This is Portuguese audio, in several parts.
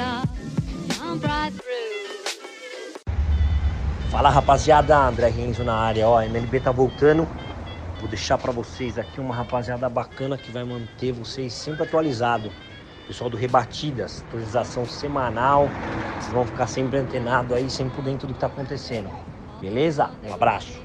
Jump right through. Fala rapaziada, André Renzo na área, ó, a MLB tá voltando. Vou deixar pra vocês aqui uma rapaziada bacana que vai manter vocês sempre atualizados. Pessoal do Rebatidas, atualização semanal. Vocês vão ficar sempre antenados aí, sempre por dentro do que tá acontecendo. Beleza? Um abraço.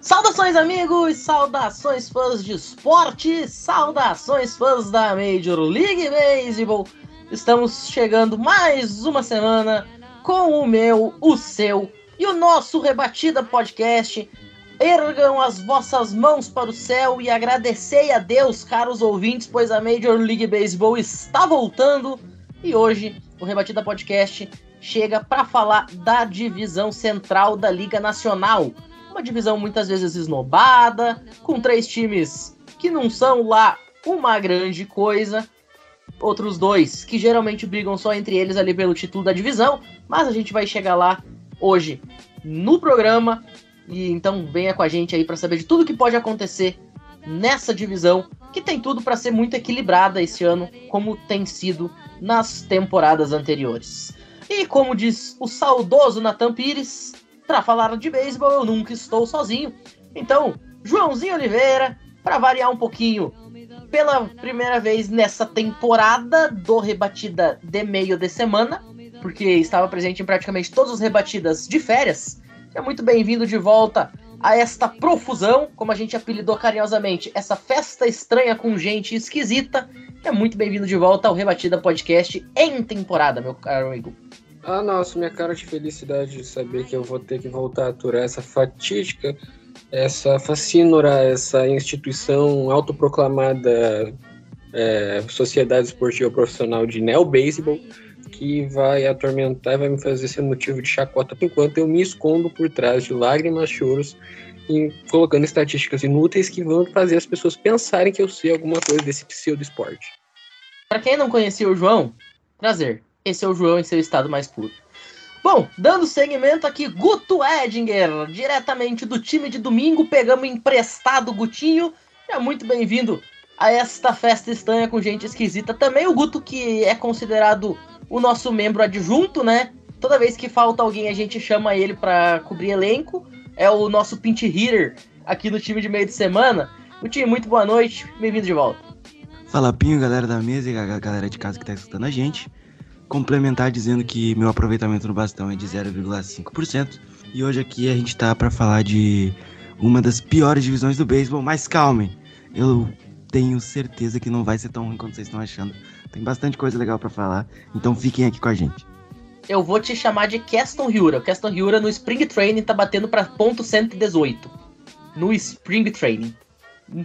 Saudações, amigos! Saudações, fãs de esporte! Saudações, fãs da Major League Baseball! Estamos chegando mais uma semana com o meu, o seu e o nosso Rebatida Podcast. Ergam as vossas mãos para o céu e agradecei a Deus, caros ouvintes, pois a Major League Baseball está voltando e hoje o Rebatida Podcast chega para falar da divisão central da Liga Nacional. Uma divisão muitas vezes esnobada, com três times que não são lá uma grande coisa, outros dois que geralmente brigam só entre eles ali pelo título da divisão, mas a gente vai chegar lá hoje no programa e então venha com a gente aí para saber de tudo que pode acontecer nessa divisão, que tem tudo para ser muito equilibrada esse ano, como tem sido nas temporadas anteriores. E como diz o saudoso Nathan Pires, para falar de beisebol eu nunca estou sozinho. Então, Joãozinho Oliveira, para variar um pouquinho, pela primeira vez nessa temporada do Rebatida de meio de semana, porque estava presente em praticamente todas as rebatidas de férias. É muito bem-vindo de volta a esta profusão, como a gente apelidou carinhosamente, essa festa estranha com gente esquisita. É muito bem-vindo de volta ao Rebatida Podcast em temporada, meu caro amigo. Ah, nossa, minha cara de felicidade de saber que eu vou ter que voltar a aturar essa fatídica, essa facínora, essa instituição autoproclamada é, Sociedade Esportiva Profissional de Neo Baseball, que vai atormentar e vai me fazer ser motivo de chacota enquanto eu me escondo por trás de lágrimas, choros e colocando estatísticas inúteis que vão fazer as pessoas pensarem que eu sei alguma coisa desse pseudo esporte. Para quem não conhecia o João, prazer. Esse é o João em seu estado mais puro. Bom, dando seguimento aqui, Guto Edinger, diretamente do time de domingo, pegamos emprestado o Gutinho. É muito bem-vindo a esta festa estranha com gente esquisita. Também o Guto, que é considerado o nosso membro adjunto, né? Toda vez que falta alguém, a gente chama ele para cobrir elenco. É o nosso pinch hitter aqui no time de meio de semana. Gutinho, muito boa noite, bem-vindo de volta. Fala Pinho, galera da mesa e a galera de casa que tá escutando a gente. Complementar dizendo que meu aproveitamento no bastão é de 0,5%. E hoje aqui a gente tá para falar de uma das piores divisões do beisebol, mas calmem, eu tenho certeza que não vai ser tão ruim quanto vocês estão achando. Tem bastante coisa legal para falar, então fiquem aqui com a gente. Eu vou te chamar de Keston Hyura. O Keston Hyura no Spring Training tá batendo para ponto 118. No Spring Training.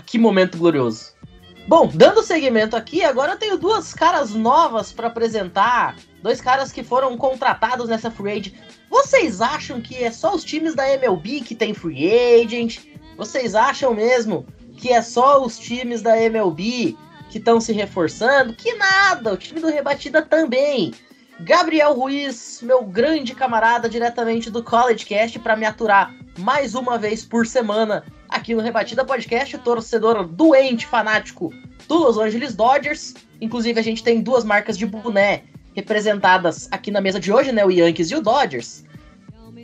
Que momento glorioso. Bom, dando seguimento aqui, agora eu tenho duas caras novas para apresentar. Dois caras que foram contratados nessa free agent. Vocês acham que é só os times da MLB que tem free agent? Vocês acham mesmo que é só os times da MLB que estão se reforçando? Que nada, o time do Rebatida também. Gabriel Ruiz, meu grande camarada diretamente do College Cast, para me aturar mais uma vez por semana aqui no Rebatida Podcast, torcedor doente, fanático do Los Angeles Dodgers. Inclusive, a gente tem duas marcas de boné representadas aqui na mesa de hoje, né? O Yankees e o Dodgers.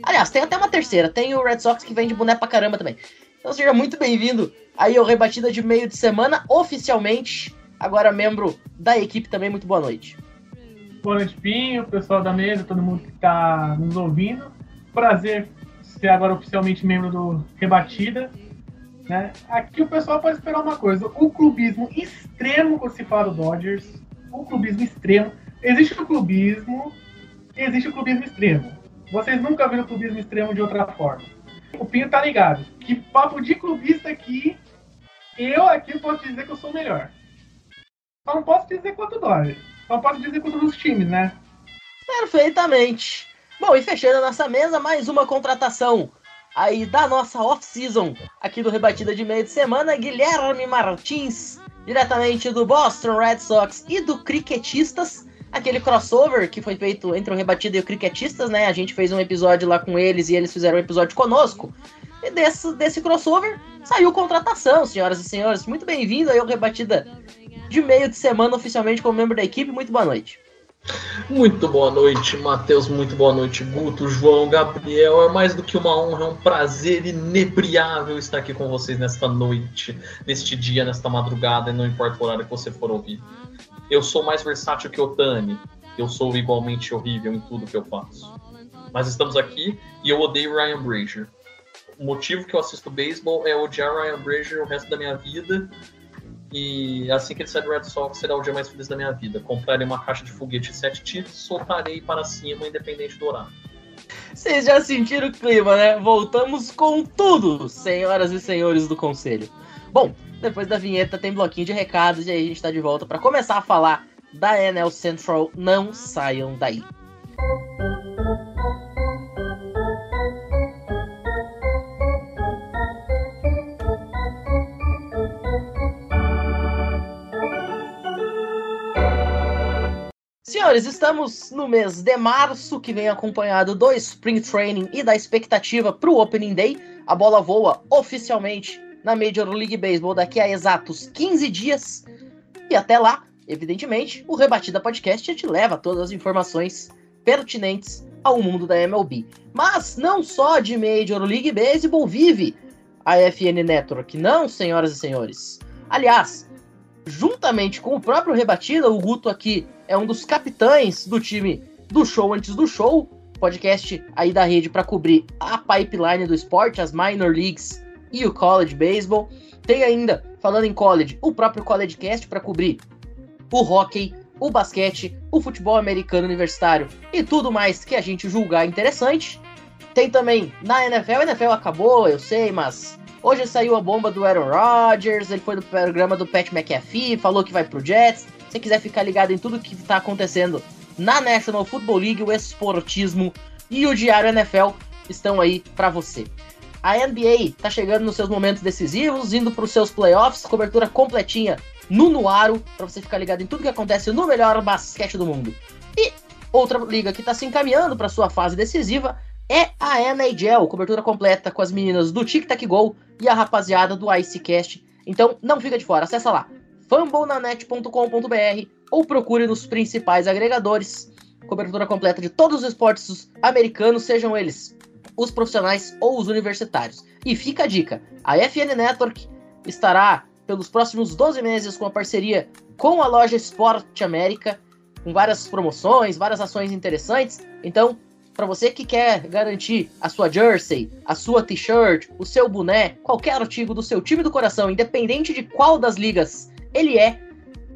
Aliás, tem até uma terceira, tem o Red Sox que vende boné pra caramba também. Então seja muito bem-vindo aí ao Rebatida de meio de semana, oficialmente, agora membro da equipe também. Muito boa noite. Boa noite, Pinho, pessoal da mesa, todo mundo que está nos ouvindo. Prazer ser agora oficialmente membro do Rebatida. Né? Aqui o pessoal pode esperar uma coisa: o clubismo extremo quando se fala do Dodgers. O clubismo extremo. Existe o clubismo, existe o clubismo extremo. Vocês nunca viram o clubismo extremo de outra forma. O Pinho tá ligado. Que papo de clubista aqui, eu aqui posso dizer que eu sou o melhor. Só não posso dizer quanto Dodgers. Então pode dizer todos os times, né? Perfeitamente. Bom, e fechando a nossa mesa, mais uma contratação aí da nossa off-season aqui do Rebatida de Meio de Semana, Guilherme Martins, diretamente do Boston Red Sox e do Cricketistas, aquele crossover que foi feito entre o Rebatida e o Cricketistas, né? A gente fez um episódio lá com eles e eles fizeram um episódio conosco. E desse, desse crossover saiu contratação, senhoras e senhores. Muito bem-vindo aí ao Rebatida de Meio de Semana, oficialmente como membro da equipe. Muito boa noite. Muito boa noite, Matheus. Muito boa noite, Guto, João, Gabriel. É mais do que uma honra, é um prazer inebriável estar aqui com vocês nesta noite, neste dia, nesta madrugada, e não importa o horário que você for ouvir. Eu sou mais versátil que Otani. Eu sou igualmente horrível em tudo que eu faço. Mas estamos aqui e eu odeio Ryan Brazier. O motivo que eu assisto beisebol é odiar Ryan Brazier o resto da minha vida e assim que ele sair do Red Sox, será o dia mais feliz da minha vida. Comprarei uma caixa de foguete e sete tiros, soltarei para cima, independente do horário. Vocês já sentiram o clima, né? Voltamos com tudo, senhoras e senhores do conselho. Bom, depois da vinheta tem bloquinho de recados e aí a gente tá de volta para começar a falar da NL Central. Não saiam daí. Senhores, estamos no mês de março, que vem acompanhado do Spring Training e da expectativa para o Opening Day. A bola voa oficialmente na Major League Baseball daqui a exatos 15 dias. E até lá, evidentemente, o Rebatida Podcast te leva todas as informações pertinentes ao mundo da MLB. Mas não só de Major League Baseball vive a FN Network, não, senhoras e senhores. Aliás, juntamente com o próprio Rebatida, o Guto aqui é um dos capitães do time do show antes do show, podcast aí da rede para cobrir a pipeline do esporte, as minor leagues e o college baseball. Tem ainda, falando em college, o próprio College Cast para cobrir o hockey, o basquete, o futebol americano universitário e tudo mais que a gente julgar interessante. Tem também na NFL, a NFL acabou, eu sei, mas hoje saiu a bomba do Aaron Rodgers, ele foi no programa do Pat McAfee, falou que vai pro Jets você quiser ficar ligado em tudo que está acontecendo na National Football League, o esportismo e o Diário NFL estão aí para você. A NBA está chegando nos seus momentos decisivos, indo para os seus playoffs, cobertura completinha no Nuaro, para você ficar ligado em tudo que acontece no melhor basquete do mundo. E outra liga que está se encaminhando para sua fase decisiva é a NHL, cobertura completa com as meninas do Tic Tac Go e a rapaziada do Icecast. Então não fica de fora, acessa lá fumblenanet.com.br ou procure nos principais agregadores. Cobertura completa de todos os esportes americanos, sejam eles os profissionais ou os universitários. E fica a dica: a FN Network estará pelos próximos 12 meses com a parceria com a loja Sport América, com várias promoções, várias ações interessantes. Então, para você que quer garantir a sua jersey, a sua t-shirt, o seu boné, qualquer artigo do seu time do coração, independente de qual das ligas ele é.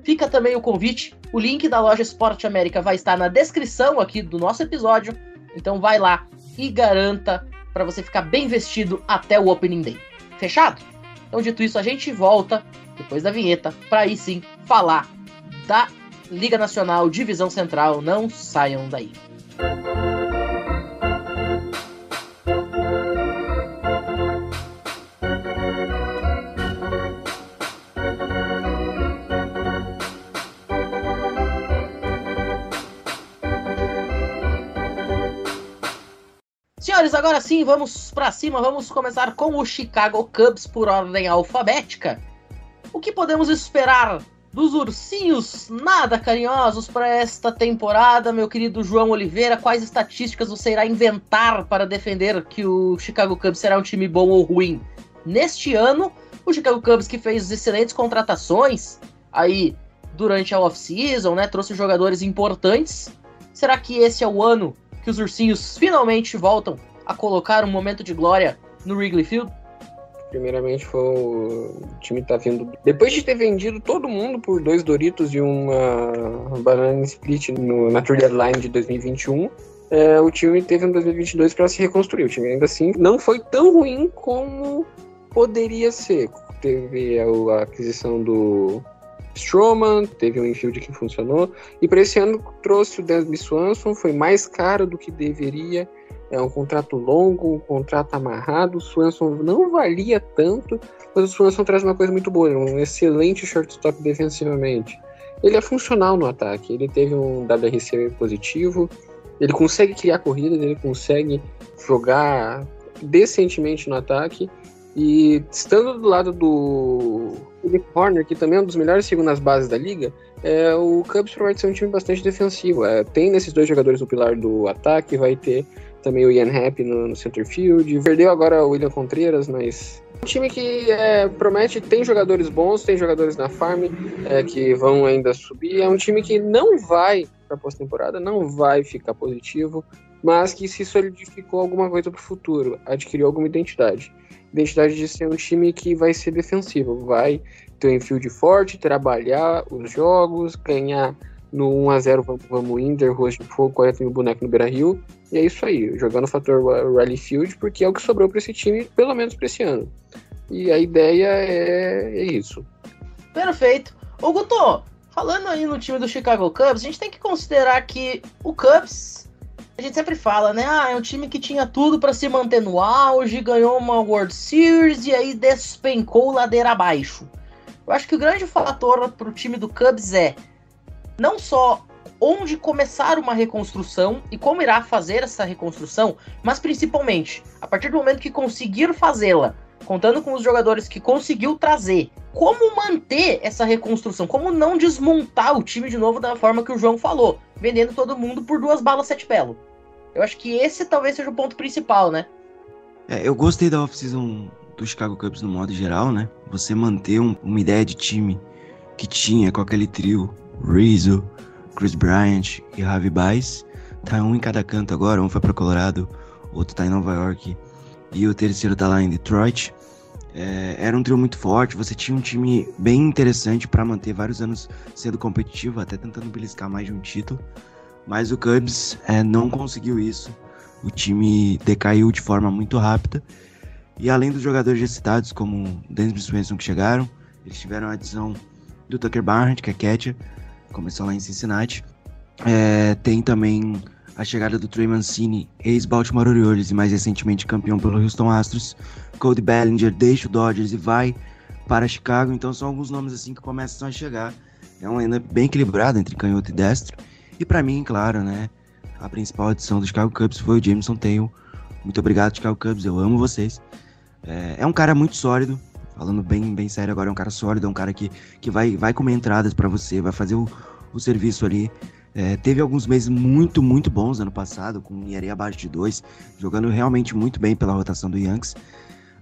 Fica também o convite. O link da loja Esporte América vai estar na descrição aqui do nosso episódio. Então vai lá e garanta para você ficar bem vestido até o Opening Day. Fechado? Então, dito isso, a gente volta depois da vinheta para aí sim falar da Liga Nacional Divisão Central. Não saiam daí. Senhores, agora sim, vamos para cima. Vamos começar com o Chicago Cubs por ordem alfabética. O que podemos esperar dos ursinhos nada carinhosos para esta temporada, meu querido João Oliveira? Quais estatísticas você irá inventar para defender que o Chicago Cubs será um time bom ou ruim neste ano? O Chicago Cubs que fez excelentes contratações aí durante a off-season, né? Trouxe jogadores importantes. Será que esse é o ano que os ursinhos finalmente voltam a colocar um momento de glória no Wrigley Field? Primeiramente, foi o time tá vindo. Depois de ter vendido todo mundo por dois Doritos e uma banana split no, na True Deadline de 2021, é, o time teve um 2022 para se reconstruir. O time ainda assim não foi tão ruim como poderia ser. Teve a aquisição do Stroman, teve um infield que funcionou. E para esse ano trouxe o Desmond Swanson, foi mais caro do que deveria. É um contrato longo, um contrato amarrado. O Swanson não valia tanto, mas o Swanson traz uma coisa muito boa, um excelente shortstop defensivamente. Ele é funcional no ataque, ele teve um WRC positivo, ele consegue criar corridas, ele consegue jogar decentemente no ataque. E estando do lado do Philip Horner, que também é um dos melhores segundas bases da liga, é, o Cubs promete ser um time bastante defensivo. É, tem nesses dois jogadores o pilar do ataque, vai ter também o Ian Happ no, no center field. Perdeu agora o William Contreras, mas um time que é, promete, tem jogadores bons, tem jogadores na farm é, que vão ainda subir. É um time que não vai para pós-temporada, não vai ficar positivo, mas que se solidificou alguma coisa para o futuro, adquiriu alguma identidade. Identidade de ser um time que vai ser defensivo, vai ter um infield forte, trabalhar os jogos, ganhar no 1x0 vamos, Inder, Ruas de Fogo, 40 mil boneco no Beira Rio. E é isso aí, jogando o fator Rally Field, porque é o que sobrou para esse time, pelo menos para esse ano. E a ideia é, é isso. Perfeito. Ô Guto, falando aí no time do Chicago Cubs, a gente tem que considerar que o Cubs, a gente sempre fala, né? Ah, é um time que tinha tudo para se manter no auge, ganhou uma World Series e aí despencou ladeira abaixo. Eu acho que o grande fator para o time do Cubs é não só onde começar uma reconstrução e como irá fazer essa reconstrução, mas principalmente, a partir do momento que conseguir fazê-la, contando com os jogadores que conseguiu trazer, como manter essa reconstrução, como não desmontar o time de novo da forma que o João falou, vendendo todo mundo por duas balas sete pelo. Eu acho que esse talvez seja o ponto principal, né? É, eu gostei da off-season do Chicago Cubs no modo geral, né? Você manter um, uma ideia de time que tinha com aquele trio Rizzo, Chris Bryant e Javi Baez. Tá um em cada canto agora, um foi para Colorado, outro tá em Nova York e o terceiro tá lá em Detroit. É, era um trio muito forte, você tinha um time bem interessante para manter vários anos sendo competitivo, até tentando beliscar mais de um título. Mas o Cubs é, não conseguiu isso. O time decaiu de forma muito rápida. E além dos jogadores já citados, como Dennis Swenson que chegaram, eles tiveram a adição do Tucker Barnett, que é catcher, começou lá em Cincinnati. É, tem também a chegada do Trey Mancini, ex-Baltimore Orioles e mais recentemente campeão pelo Houston Astros. Cody Bellinger deixa o Dodgers e vai para Chicago. Então são alguns nomes assim que começam a chegar. É uma linha bem equilibrada entre canhoto e destro. E para mim, claro, né, a principal adição do Chicago Cubs foi o Jameson Taylor. Muito obrigado, Chicago Cubs. Eu amo vocês. É, é um cara muito sólido, falando bem, bem sério agora, é um cara sólido, é um cara que, que vai, vai comer entradas para você, vai fazer o, o serviço ali. É, teve alguns meses muito, muito bons ano passado, com ERA abaixo de 2, jogando realmente muito bem pela rotação do Yankees.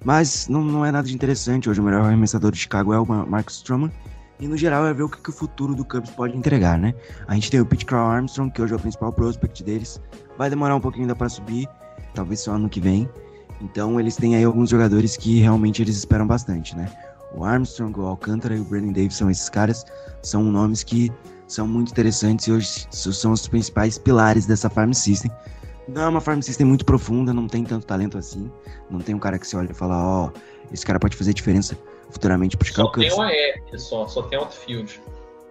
Mas não, não é nada de interessante. Hoje o melhor arremessador de Chicago é o Marcus Stroman. E no geral é ver o que, que, o futuro do Cubs pode entregar, né? A gente tem o Pete Crow Armstrong, que hoje é o principal prospect deles. Vai demorar um pouquinho ainda para subir, talvez só ano que vem. Então eles têm aí alguns jogadores que realmente eles esperam bastante, né? O Armstrong, o Alcântara e o Brandon Davis são esses caras, são nomes que são muito interessantes e hoje são os principais pilares dessa farm system. Não é uma farm system muito profunda, não tem tanto talento assim. Não tem um cara que se olha e fala, ó, oh, esse cara pode fazer diferença futuramente pro Chicago Só tem o AR, só, só tem outfield.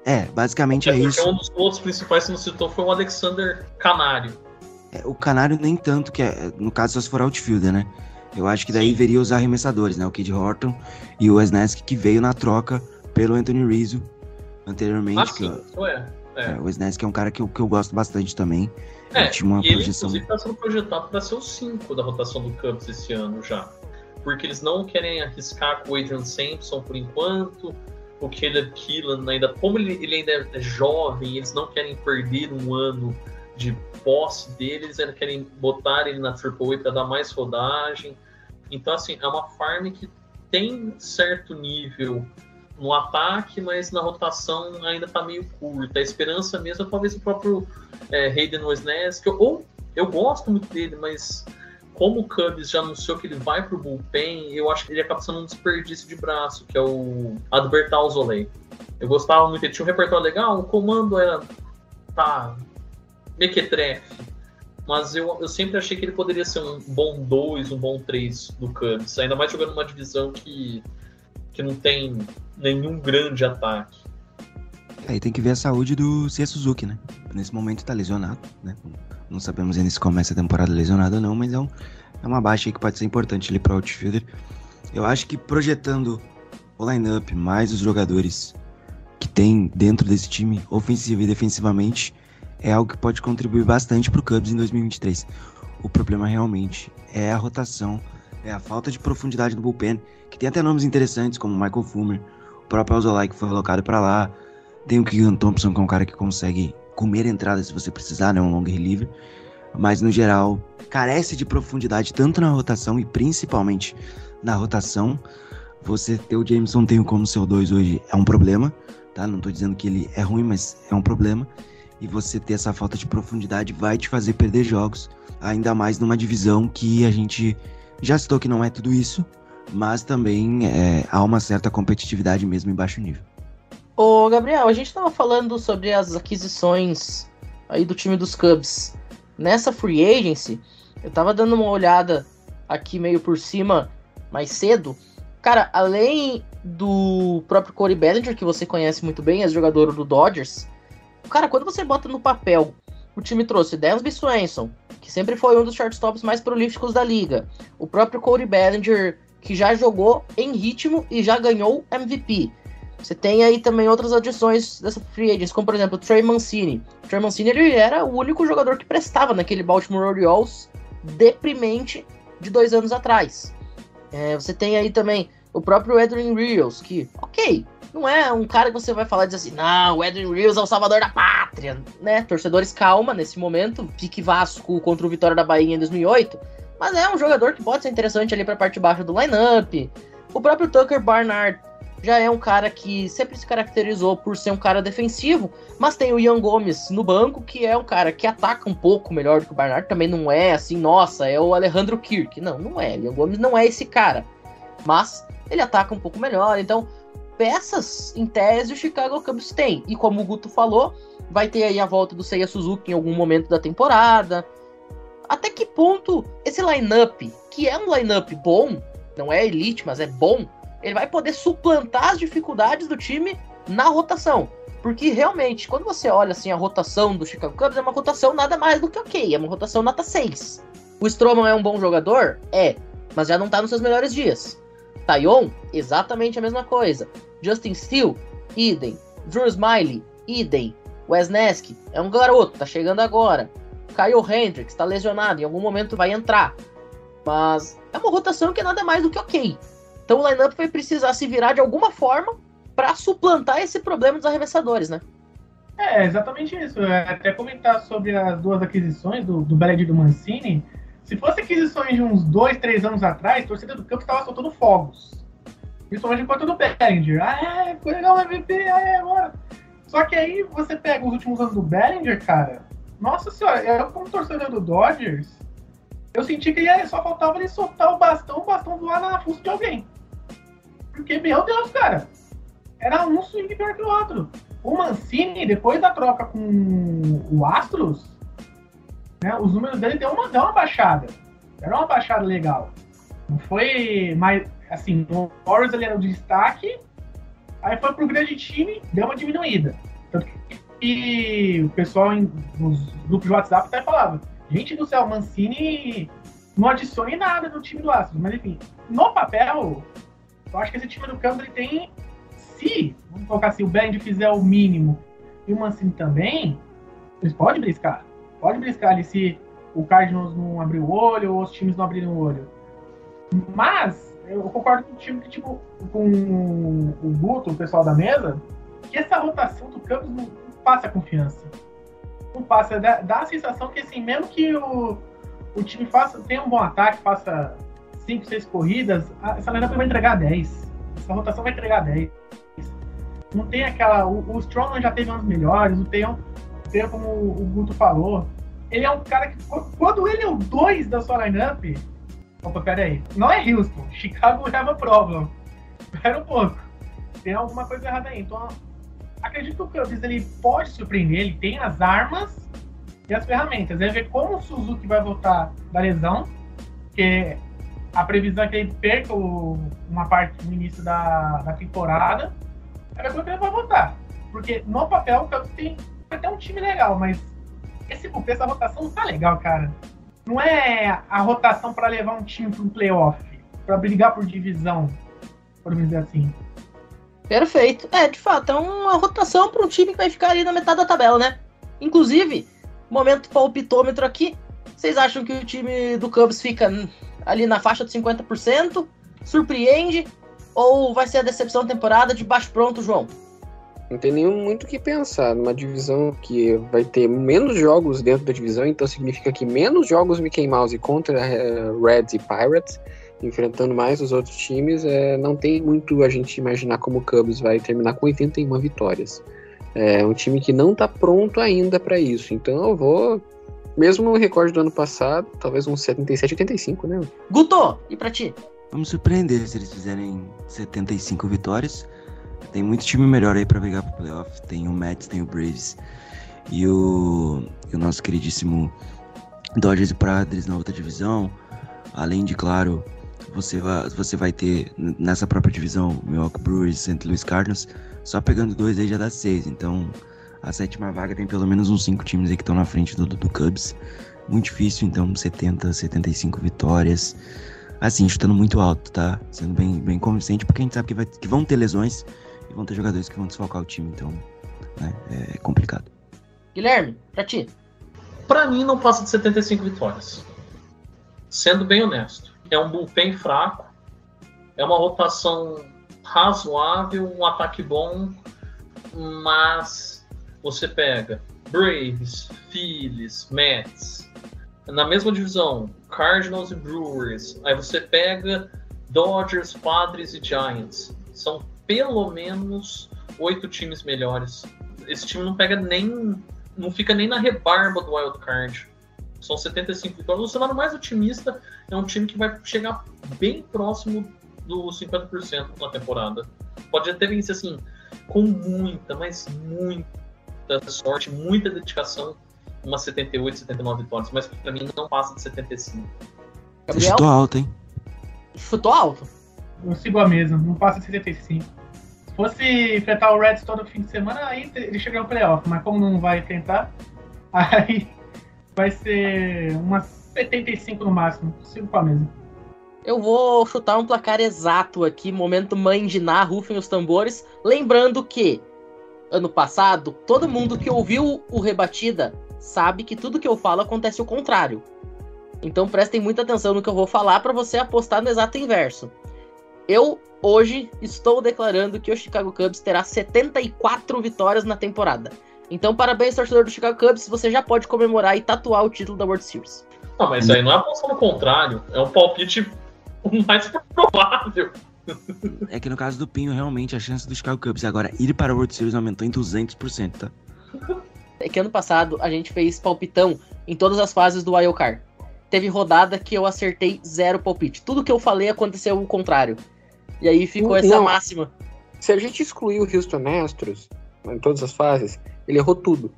É, basicamente é, é isso. Um dos outros principais que não citou foi o Alexander Canário. É, o Canário nem tanto, que é, no caso só se for outfielder, né? Eu acho que daí Sim. veria os arremessadores, né? O Kid Horton e o Wesnesk, que veio na troca pelo Anthony Rizzo anteriormente. Ah, sim, que, é. é. é. O Wesnesk é um cara que eu, que eu gosto bastante também. É, tinha uma e projeção... ele inclusive está sendo projetado para ser o 5 da rotação do Cubs esse ano já. Porque eles não querem arriscar com o Adrian Sampson por enquanto. O Caleb Killan ainda, como ele, ele ainda é jovem, eles não querem perder um ano de posse deles, eles querem botar ele na AAA para dar mais rodagem. Então, assim, é uma farm que tem certo nível no ataque, mas na rotação ainda está meio curta. A esperança mesmo é talvez o próprio é, Hayden Wesnesk, ou eu gosto muito dele, mas como o Cubs já anunciou que ele vai para o bullpen, eu acho que ele acaba sendo um desperdício de braço, que é o Adbertal Zolei. Eu gostava muito, ele tinha um repertório legal, o comando era tá mequetrefe. Mas eu, eu sempre achei que ele poderia ser um bom 2, um bom 3 do Cubs. Ainda mais jogando numa divisão que, que não tem nenhum grande ataque. Aí tem que ver a saúde do Cia Suzuki, né? Nesse momento tá lesionado, né? Não sabemos ainda se começa a temporada lesionado ou não, mas é, um, é uma baixa aí que pode ser importante ali para o outfielder. Eu acho que projetando o lineup mais os jogadores que tem dentro desse time, ofensivo e defensivamente, é algo que pode contribuir bastante para o Cubs em 2023. O problema realmente é a rotação, é a falta de profundidade do bullpen, que tem até nomes interessantes como Michael Fulmer, o próprio Alzolay que foi colocado para lá, tem o Keegan Thompson que é um cara que consegue comer entrada se você precisar, né, um long reliever, mas no geral carece de profundidade tanto na rotação e principalmente na rotação. Você ter o Jameson Tenho como seu 2 hoje é um problema, tá? Não tô dizendo que ele é ruim, mas é um problema. E você ter essa falta de profundidade vai te fazer perder jogos, ainda mais numa divisão que a gente já citou que não é tudo isso, mas também é, há uma certa competitividade mesmo em baixo nível. Ô, Gabriel, a gente tava falando sobre as aquisições aí do time dos Cubs. Nessa free agency, eu tava dando uma olhada aqui meio por cima mais cedo. Cara, além do próprio Corey Bellinger, que você conhece muito bem, é jogador do Dodgers. Cara, quando você bota no papel, o time trouxe Dansby Swanson, que sempre foi um dos shortstops mais prolíficos da liga. O próprio Corey Bellinger, que já jogou em ritmo e já ganhou MVP. Você tem aí também outras adições dessa free agents, como por exemplo o Trey Mancini. O Trey Mancini ele era o único jogador que prestava naquele Baltimore Orioles deprimente de dois anos atrás. É, você tem aí também o próprio Edwin Rios, que, ok, não é um cara que você vai falar e dizer assim, não, o Edwin Rios é o salvador da pátria, né? Torcedores, calma nesse momento, pique Vasco contra o Vitória da Bahia em 2008, mas é um jogador que pode ser interessante ali para a parte de baixo do lineup. O próprio Tucker Barnard já é um cara que sempre se caracterizou por ser um cara defensivo, mas tem o Ian Gomes no banco, que é um cara que ataca um pouco melhor do que o Barnard, também não é assim, nossa, é o Alejandro Kirk. Não, não é. Ian Gomes não é esse cara. Mas ele ataca um pouco melhor, então peças em tese o Chicago Cubs tem. E como o Guto falou, vai ter aí a volta do Seiya Suzuki em algum momento da temporada. Até que ponto esse lineup, que é um lineup bom, não é elite, mas é bom, ele vai poder suplantar as dificuldades do time na rotação. Porque realmente, quando você olha assim a rotação do Chicago Cubs, é uma rotação nada mais do que ok, é uma rotação nota 6. O Stroman é um bom jogador? É, mas já não tá nos seus melhores dias. Tayon, exatamente a mesma coisa. Justin Steele, idem. Drew Smiley, idem. Wes Nesk é um garoto, tá chegando agora. Kyle Hendricks tá lesionado, em algum momento vai entrar. Mas é uma rotação que é nada mais do que ok. Então o lineup vai precisar se virar de alguma forma para suplantar esse problema dos arremessadores, né? É, exatamente isso. Até comentar sobre as duas aquisições do, do e do Mancini. Se fosse aquisições de uns dois, três anos atrás, a torcida do campo estava soltando fogos. Principalmente enquanto do Bellinger. Ah, é, foi legal o MVP, ah, é, agora. Só que aí você pega os últimos anos do Bellinger, cara. Nossa senhora, eu como torcedor do Dodgers, eu senti que ele só faltava ele soltar o bastão, o bastão voar na fuça de alguém. Porque, meu Deus, cara, era um swing pior que o outro. O Mancini, depois da troca com o Astros, né, os números dele deu uma, deu uma baixada. Era uma baixada legal. Não foi mais. Assim, o Warriors ele era o destaque, aí foi pro grande time, deu uma diminuída. Tanto que o pessoal em, nos grupos de WhatsApp até falava: gente do céu, Mancini não adicione nada no time do Astros. Mas enfim, no papel, eu acho que esse time do Campos ele tem, se, vamos colocar assim, o Band fizer o mínimo e o Mancini também, eles podem briscar. Pode briscar ali se o Cardinals não abrir o olho ou os times não abrirem o olho. Mas, eu concordo com o time que, tipo, com o Guto, o pessoal da mesa, que essa rotação do Campos não passa confiança. Não passa, dá, dá a sensação que, assim, mesmo que o, o time faça, tenha um bom ataque, faça 5, 6 corridas, essa lineup vai entregar 10. Essa rotação vai entregar 10. Não tem aquela. O, o Strongman já teve anos melhores, o Theon, como o Guto falou, ele é um cara que. Quando ele é o 2 da sua lineup. Opa, pera aí. Não é Houston. Chicago have a problem. Espera um pouco. Tem alguma coisa errada aí. Então, acredito que o Cubs ele pode surpreender, ele tem as armas e as ferramentas. É ver como o Suzuki vai voltar da lesão, porque a previsão é que ele perca o, uma parte no início da, da temporada. É quando ele vai voltar. Porque no papel o Cubs tem até um time legal, mas esse bullpen, essa rotação não tá legal, cara. Não é a rotação para levar um time para um playoff, para brigar por divisão, por dizer assim. Perfeito. É, de fato, é uma rotação para um time que vai ficar ali na metade da tabela, né? Inclusive, momento palpitômetro aqui. Vocês acham que o time do Cubs fica ali na faixa de 50%? Surpreende? Ou vai ser a decepção da temporada de baixo pronto, João? Não tem nenhum muito o que pensar. Numa divisão que vai ter menos jogos dentro da divisão, então significa que menos jogos Mickey Mouse contra uh, Reds e Pirates, enfrentando mais os outros times, é, não tem muito a gente imaginar como o Cubs vai terminar com 81 vitórias. É um time que não está pronto ainda para isso. Então eu vou, mesmo no recorde do ano passado, talvez uns 77, 85, né? Guto, e para ti? Vamos surpreender se eles fizerem 75 vitórias. Tem muito time melhor aí para brigar pro playoff. Tem o Mets, tem o Braves e o, e o nosso queridíssimo Dodgers e Padres na outra divisão. Além de, claro, você vai, você vai ter nessa própria divisão Milwaukee Brewers e St. Louis Cardinals. Só pegando dois aí já dá seis. Então a sétima vaga tem pelo menos uns cinco times aí que estão na frente do, do, Cubs. Muito difícil, então 70, 75 vitórias. Assim, chutando muito alto, tá? Sendo bem, bem convincente, porque a gente sabe que, vai, que vão ter lesões e vão ter jogadores que vão desfalcar o time, então né, é complicado. Guilherme, pra ti. Pra mim, não passa de 75 vitórias. Sendo bem honesto. É um bullpen fraco, é uma rotação razoável, um ataque bom, mas você pega Braves, Phillies, Mets, na mesma divisão, Cardinals e Brewers, aí você pega Dodgers, Padres e Giants. São pelo menos oito times melhores. Esse time não pega nem. não fica nem na rebarba do wild card. São 75 vitórias. O cenário mais otimista é um time que vai chegar bem próximo dos 50% na temporada. Pode até vencer assim, com muita, mas muita sorte, muita dedicação, umas 78, 79 vitórias, mas pra mim não passa de 75. Gabriel? Chutou alto, hein? Chutou alto? Eu sigo a mesma, não passa de 75. Se fosse enfrentar o Reds todo fim de semana, aí ele chega ao playoff, mas como não vai tentar, aí vai ser umas 75 no máximo. Sigo com a mesma. Eu vou chutar um placar exato aqui, momento mãe de Ná, rufem os tambores. Lembrando que, ano passado, todo mundo que ouviu o Rebatida sabe que tudo que eu falo acontece o contrário. Então prestem muita atenção no que eu vou falar para você apostar no exato inverso. Eu hoje estou declarando que o Chicago Cubs terá 74 vitórias na temporada. Então, parabéns, torcedor do Chicago Cubs, você já pode comemorar e tatuar o título da World Series. Não, mas aí não é aposta no contrário, é um palpite mais provável. É que no caso do Pinho, realmente, a chance do Chicago Cubs agora ir para a World Series aumentou em 200%, tá? É que ano passado a gente fez palpitão em todas as fases do Wild Card. Teve rodada que eu acertei zero palpite. Tudo que eu falei aconteceu o contrário. E aí ficou essa Não. máxima. Se a gente excluir o Houston Astros em todas as fases, ele errou tudo.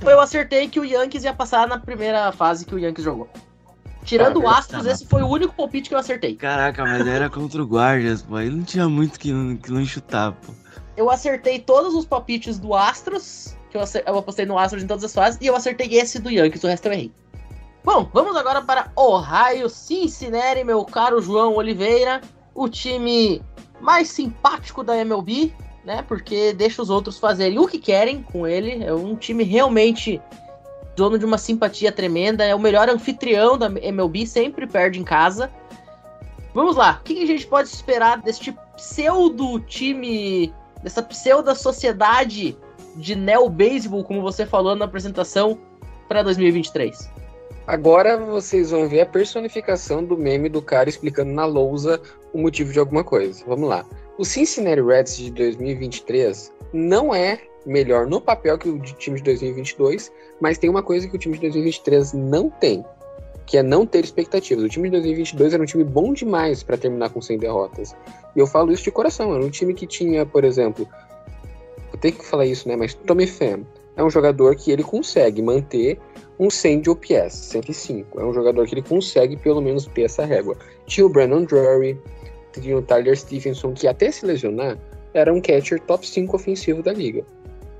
Eu acertei que o Yankees ia passar na primeira fase que o Yankees jogou. Tirando o Astros, esse foi o único palpite que eu acertei. Caraca, mas era contra o Guardians, pô. Aí não tinha muito que, não- que não chutar, pô. Eu acertei todos os palpites do Astros, que eu, acer- eu apostei no Astros em todas as fases, e eu acertei esse do Yankees, o resto eu errei. Bom, vamos agora para Ohio Cincinnati, meu caro João Oliveira, o time mais simpático da MLB, né? Porque deixa os outros fazerem o que querem com ele. É um time realmente dono de uma simpatia tremenda, é o melhor anfitrião da MLB, sempre perde em casa. Vamos lá, o que a gente pode esperar deste pseudo time, dessa pseudo sociedade de neo baseball, como você falou na apresentação, para 2023? Agora vocês vão ver a personificação do meme do cara explicando na lousa o motivo de alguma coisa. Vamos lá. O Cincinnati Reds de 2023 não é melhor no papel que o de time de 2022, mas tem uma coisa que o time de 2023 não tem, que é não ter expectativas. O time de 2022 era um time bom demais para terminar com 100 derrotas. E eu falo isso de coração. Era um time que tinha, por exemplo, eu tenho que falar isso, né? Mas Tommy Pham é um jogador que ele consegue manter um 100 de OPS, 105. É um jogador que ele consegue pelo menos ter essa régua. Tinha o Brandon Drury, tinha o Tyler Stevenson, que até se lesionar, era um catcher top 5 ofensivo da liga.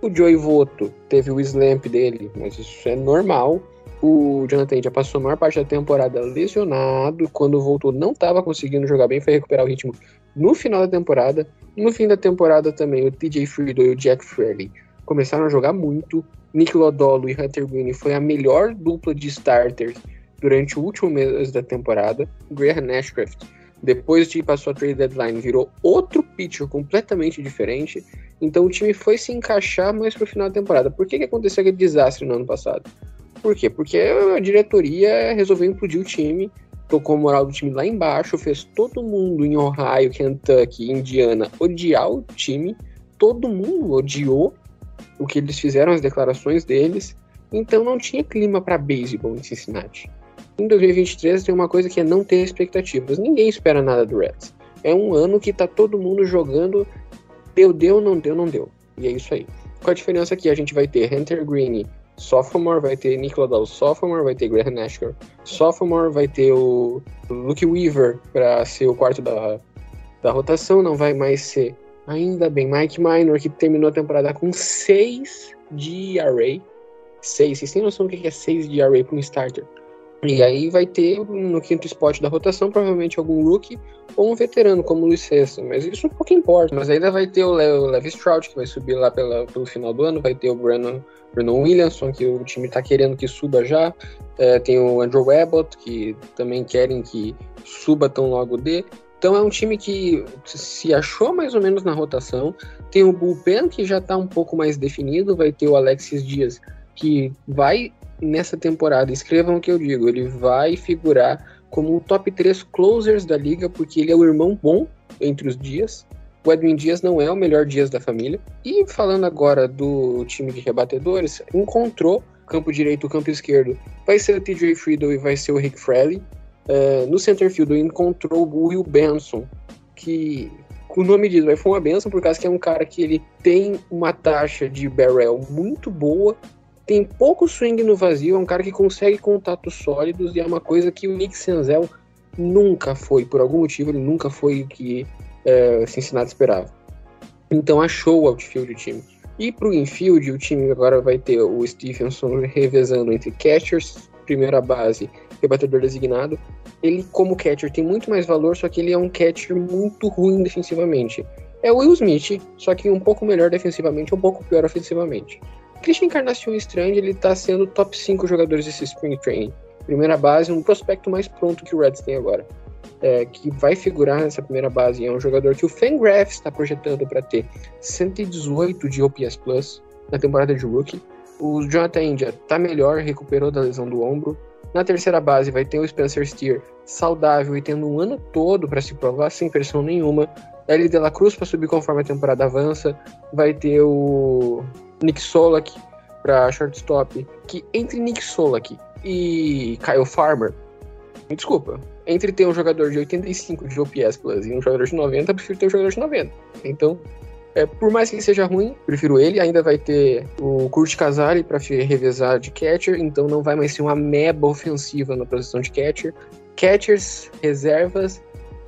O Joey Voto teve o slamp dele, mas isso é normal. O Jonathan já passou a maior parte da temporada lesionado. Quando voltou, não estava conseguindo jogar bem, foi recuperar o ritmo no final da temporada. No fim da temporada também, o TJ Friedel e o Jack Fraley começaram a jogar muito. Nick Lodolo e Hunter Green foi a melhor dupla de starters durante o último mês da temporada. Graham Nashcraft, depois de passar a trade deadline, virou outro pitcher completamente diferente. Então o time foi se encaixar mais pro final da temporada. Por que, que aconteceu aquele desastre no ano passado? Por quê? Porque a diretoria resolveu implodir o time, tocou a moral do time lá embaixo, fez todo mundo em Ohio, Kentucky, Indiana odiar o time. Todo mundo odiou o que eles fizeram, as declarações deles. Então não tinha clima para beisebol em Cincinnati. Em 2023 tem uma coisa que é não ter expectativas. Ninguém espera nada do Reds. É um ano que tá todo mundo jogando deu, deu, não deu, não deu. E é isso aí. Qual a diferença aqui? A gente vai ter Hunter Green sophomore, vai ter Nicola Dahl sophomore, vai ter Graham Nashker sophomore, vai ter o Luke Weaver para ser o quarto da, da rotação, não vai mais ser ainda bem Mike Minor, que terminou a temporada com 6 de array. 6, vocês têm noção do que é 6 de array para um starter? E aí vai ter no quinto spot da rotação, provavelmente algum rookie ou um veterano, como o Luiz Cessa. Mas isso pouco importa. Mas ainda vai ter o, Le o Levi Stroud, que vai subir lá pela, pelo final do ano. Vai ter o Brandon, Brandon Williamson, que o time está querendo que suba já. É, tem o Andrew Abbott, que também querem que suba tão logo dê. Então é um time que se achou mais ou menos na rotação. Tem o Bullpen, que já está um pouco mais definido. Vai ter o Alexis Dias, que vai nessa temporada, escrevam o que eu digo, ele vai figurar como o top 3 closers da liga, porque ele é o irmão bom entre os dias. O Edwin Dias não é o melhor Dias da família. E falando agora do time de rebatedores, encontrou campo direito, campo esquerdo. Vai ser o TJ Friedel e vai ser o Rick Fraley. Uh, no center field encontrou o Will Benson, que o nome diz, vai foi uma benção por causa que é um cara que ele tem uma taxa de barrel muito boa, tem pouco swing no vazio, é um cara que consegue contatos sólidos e é uma coisa que o Nick Senzel nunca foi, por algum motivo ele nunca foi o que é, Cincinnati esperava. Então achou o outfield o time. E para o infield, o time agora vai ter o Stephenson revezando entre catchers, primeira base e batedor designado. Ele, como catcher, tem muito mais valor, só que ele é um catcher muito ruim defensivamente. É o Will Smith, só que um pouco melhor defensivamente, um pouco pior ofensivamente. Christian Encarnação Strange, ele tá sendo top 5 jogadores desse Spring Training. Primeira base, um prospecto mais pronto que o Reds tem agora. É, que vai figurar nessa primeira base. É um jogador que o Fangraphs está projetando para ter 118 de OPS Plus na temporada de rookie. O Jonathan India tá melhor, recuperou da lesão do ombro. Na terceira base vai ter o Spencer Steer saudável e tendo um ano todo para se provar sem pressão nenhuma. L. De La Cruz para subir conforme a temporada avança. Vai ter o Nick Solak para shortstop, que entre Nick Solak e Kyle Farmer, me desculpa, entre ter um jogador de 85 de OPS Plus e um jogador de 90, eu prefiro ter um jogador de 90. Então, é, por mais que ele seja ruim, prefiro ele. Ainda vai ter o Kurt Casari para revezar de catcher, então não vai mais ser uma meba ofensiva na posição de catcher. Catchers, reservas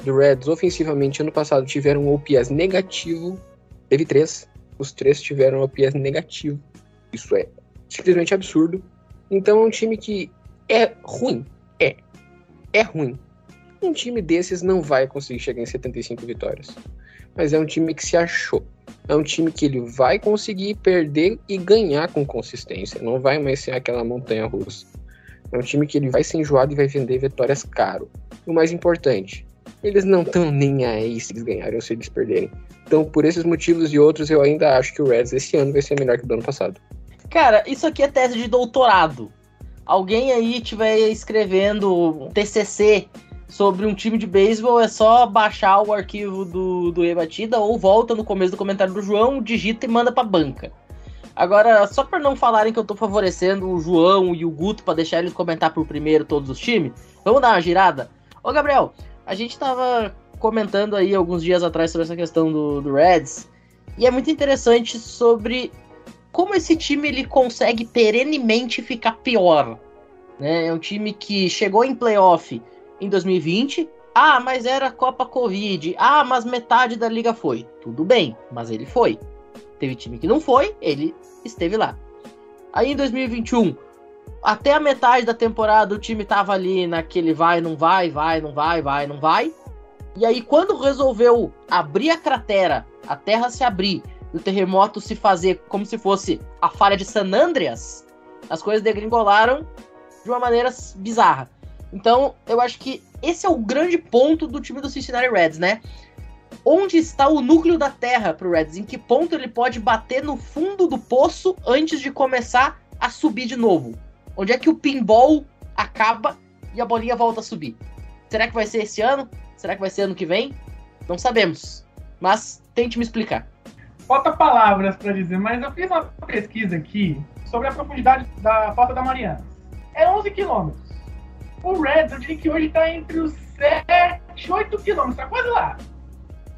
do Reds ofensivamente ano passado tiveram um OPS negativo, teve três, os três tiveram OPS negativo. Isso é simplesmente absurdo. Então é um time que é ruim. É. É ruim. Um time desses não vai conseguir chegar em 75 vitórias. Mas é um time que se achou. É um time que ele vai conseguir perder e ganhar com consistência. Não vai mais ser aquela montanha russa. É um time que ele vai ser enjoado e vai vender vitórias caro. O mais importante, eles não estão nem aí se eles ganharem ou se eles perderem. Então, por esses motivos e outros, eu ainda acho que o Reds esse ano vai ser melhor que o do ano passado. Cara, isso aqui é tese de doutorado. Alguém aí estiver escrevendo TCC sobre um time de beisebol, é só baixar o arquivo do, do Rebatida ou volta no começo do comentário do João, digita e manda pra banca. Agora, só para não falarem que eu tô favorecendo o João e o Guto para deixar eles comentar por primeiro todos os times, vamos dar uma girada? Ô, Gabriel, a gente tava comentando aí alguns dias atrás sobre essa questão do, do Reds. E é muito interessante sobre como esse time ele consegue perenemente ficar pior. Né? É um time que chegou em playoff em 2020. Ah, mas era Copa Covid. Ah, mas metade da liga foi. Tudo bem, mas ele foi. Teve time que não foi, ele esteve lá. Aí em 2021, até a metade da temporada o time tava ali naquele vai, não vai, vai, não vai, vai, não vai. E aí quando resolveu abrir a cratera, a terra se abrir, e o terremoto se fazer como se fosse a falha de San Andreas, as coisas degringolaram de uma maneira bizarra. Então, eu acho que esse é o grande ponto do time do Cincinnati Reds, né? Onde está o núcleo da Terra pro Reds? Em que ponto ele pode bater no fundo do poço antes de começar a subir de novo? Onde é que o pinball acaba e a bolinha volta a subir? Será que vai ser esse ano? Será que vai ser ano que vem? Não sabemos. Mas tente me explicar. Falta palavras para dizer, mas eu fiz uma pesquisa aqui sobre a profundidade da Fossa da Mariana. É 11 quilômetros. O Reds, eu diria que hoje está entre os 7, 8 quilômetros. Tá quase lá.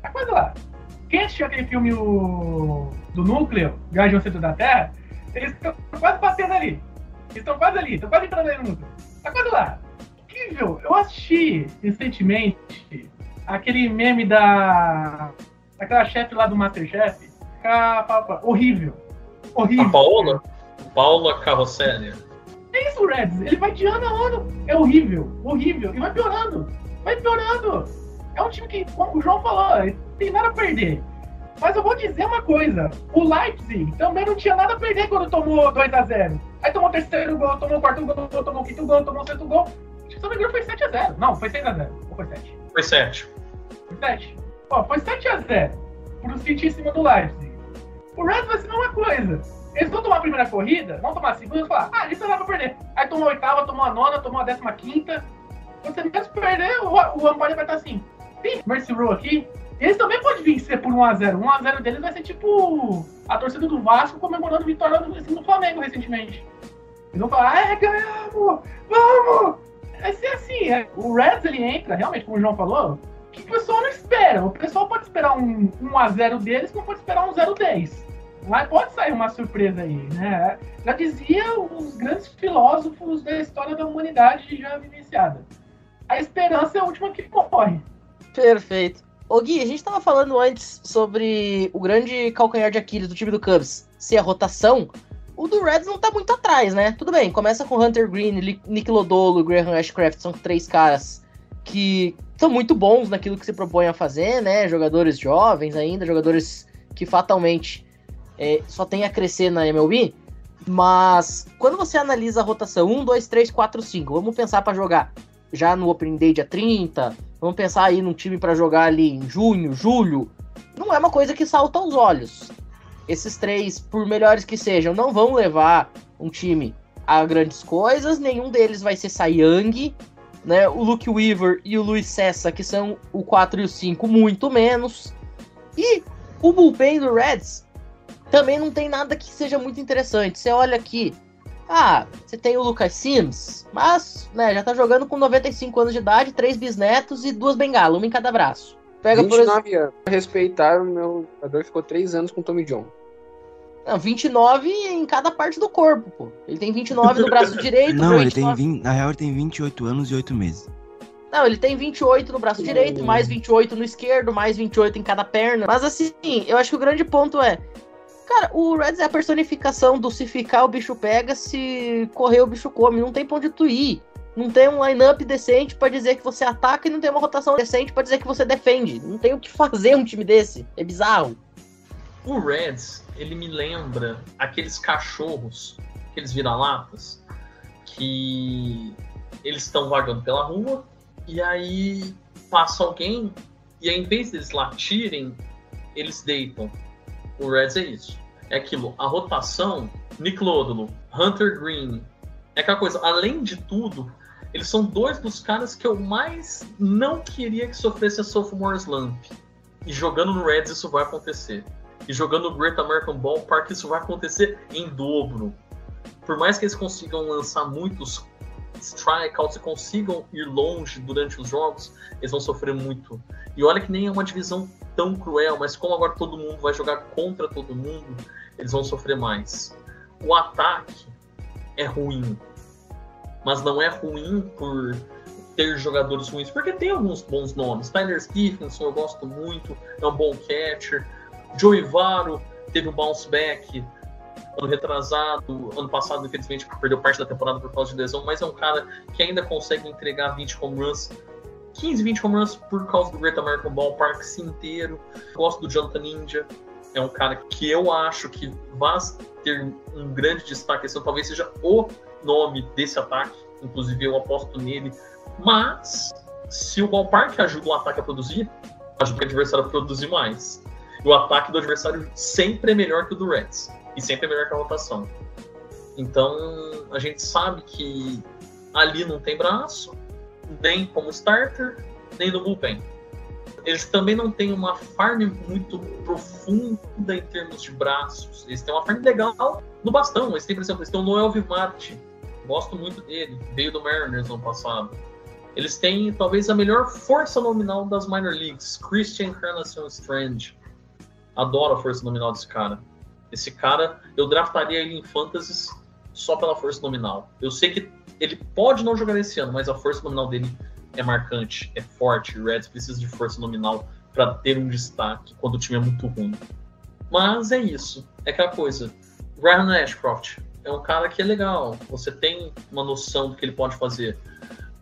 Tá quase lá. Quem assistiu aquele filme o... do Núcleo, Guardião Centro da Terra, eles estão quase batendo ali. Eles estão quase ali, estão quase entrando ali no núcleo. Tá quase lá. Incrível. Eu assisti recentemente aquele meme da. daquela chefe lá do Masterchef. Horrível. Horrível. A Paola? Paula Carrosselli. É isso, Reds. Ele vai de ano a ano. É horrível, horrível. E vai piorando. Vai piorando. É um time que, como o João falou, tem nada a perder. Mas eu vou dizer uma coisa: o Leipzig também não tinha nada a perder quando tomou 2x0. Aí tomou terceiro gol, tomou quarto gol, tomou quinto gol, tomou sexto gol. Não me engano foi 7x0. Não, foi 6x0. Ou foi 7? Foi 7. Foi 7. Ó, foi 7x0 pro City em cima do Leipzig. O Reds vai ser a mesma coisa. Eles vão tomar a primeira corrida, vão tomar a segunda e falar, ah, isso não dá pra perder. Aí tomou a oitava, tomou a nona, tomou a décima quinta. Você mesmo perder, o, o Ampare vai estar assim. Tem Mercy Row aqui. Eles também podem vencer por 1x0. 1x0 deles vai ser tipo a torcida do Vasco comemorando vitória do, do Flamengo recentemente. Eles vão falar, é, ganhamos! Vamos! Vai ser assim. É. O Reds ele entra, realmente, como o João falou, que o pessoal não espera. O pessoal pode esperar um 1x0 deles, como pode esperar um 0-10. Mas pode sair uma surpresa aí, né? Já dizia os grandes filósofos da história da humanidade já vivenciada. A esperança é a última que morre. Perfeito. Ô Gui, a gente tava falando antes sobre o grande calcanhar de Aquiles do time do Cubs ser a rotação. O do Reds não tá muito atrás, né? Tudo bem, começa com Hunter Green, Nick Lodolo, Graham Ashcraft, são três caras que são muito bons naquilo que se propõe a fazer, né? Jogadores jovens ainda, jogadores que fatalmente é, só tem a crescer na MLB. Mas quando você analisa a rotação 1, 2, 3, 4, 5, vamos pensar para jogar já no Opening Day dia 30, vamos pensar aí num time para jogar ali em junho, julho, não é uma coisa que salta aos olhos. Esses três, por melhores que sejam, não vão levar um time a grandes coisas, nenhum deles vai ser Young, né? O Luke Weaver e o Luiz Cessa, que são o 4 e o 5, muito menos. E o bullpen do Reds também não tem nada que seja muito interessante. Você olha aqui, ah, você tem o Lucas Sims, mas né, já tá jogando com 95 anos de idade, três bisnetos e duas bengalas, uma em cada braço. Pega 29 por anos. Respeitar o meu jogador ficou 3 anos com o Tommy John. Não, 29 em cada parte do corpo, pô. Ele tem 29 no braço direito. Não, ele tem 20, na real ele tem 28 anos e 8 meses. Não, ele tem 28 no braço direito, mais 28 no esquerdo, mais 28 em cada perna. Mas assim, eu acho que o grande ponto é, Cara, o Reds é a personificação do se ficar o bicho pega, se correr o bicho come. Não tem pra onde tu ir. Não tem um line-up decente para dizer que você ataca e não tem uma rotação decente para dizer que você defende. Não tem o que fazer um time desse. É bizarro. O Reds, ele me lembra aqueles cachorros, aqueles vira-latas, que eles estão vagando pela rua e aí passa alguém e aí, em vez deles latirem, eles deitam. O Reds é isso. É aquilo, a rotação, Nick Lodolo, Hunter Green, é aquela coisa, além de tudo, eles são dois dos caras que eu mais não queria que sofresse a sophomore slump. E jogando no Reds isso vai acontecer. E jogando no Great American Ballpark isso vai acontecer em dobro. Por mais que eles consigam lançar muitos strikeouts e consigam ir longe durante os jogos, eles vão sofrer muito. E olha que nem é uma divisão tão cruel, mas como agora todo mundo vai jogar contra todo mundo, eles vão sofrer mais. O ataque é ruim, mas não é ruim por ter jogadores ruins, porque tem alguns bons nomes. Tyler Stephenson eu gosto muito, é um bom catcher. Joey Varo teve um bounce back ano retrasado, ano passado, infelizmente, perdeu parte da temporada por causa de lesão, mas é um cara que ainda consegue entregar 20 home runs, 15, 20 home runs por causa do Great American Ballpark inteiro. Gosto do Jonathan Ninja, é um cara que eu acho que vai ter um grande destaque, esse talvez seja o nome desse ataque, inclusive eu aposto nele, mas se o Ballpark ajuda o ataque a produzir, ajuda o adversário a produzir mais. O ataque do adversário sempre é melhor que o do Reds e sempre é melhor que a rotação. Então a gente sabe que ali não tem braço, nem como starter, nem no bullpen. Eles também não têm uma farm muito profunda em termos de braços. Eles têm uma farm legal no bastão. Eles têm, por exemplo, eles têm o Noel Vivarte. Gosto muito dele. Veio do Mariners no passado. Eles têm talvez a melhor força nominal das minor leagues, Christian Encarnação Strange. Adoro a força nominal desse cara. Esse cara, eu draftaria ele em fantasies só pela força nominal. Eu sei que ele pode não jogar esse ano, mas a força nominal dele é marcante, é forte. O Reds precisa de força nominal para ter um destaque quando o time é muito ruim. Mas é isso. É aquela coisa. Ryan Ashcroft é um cara que é legal. Você tem uma noção do que ele pode fazer.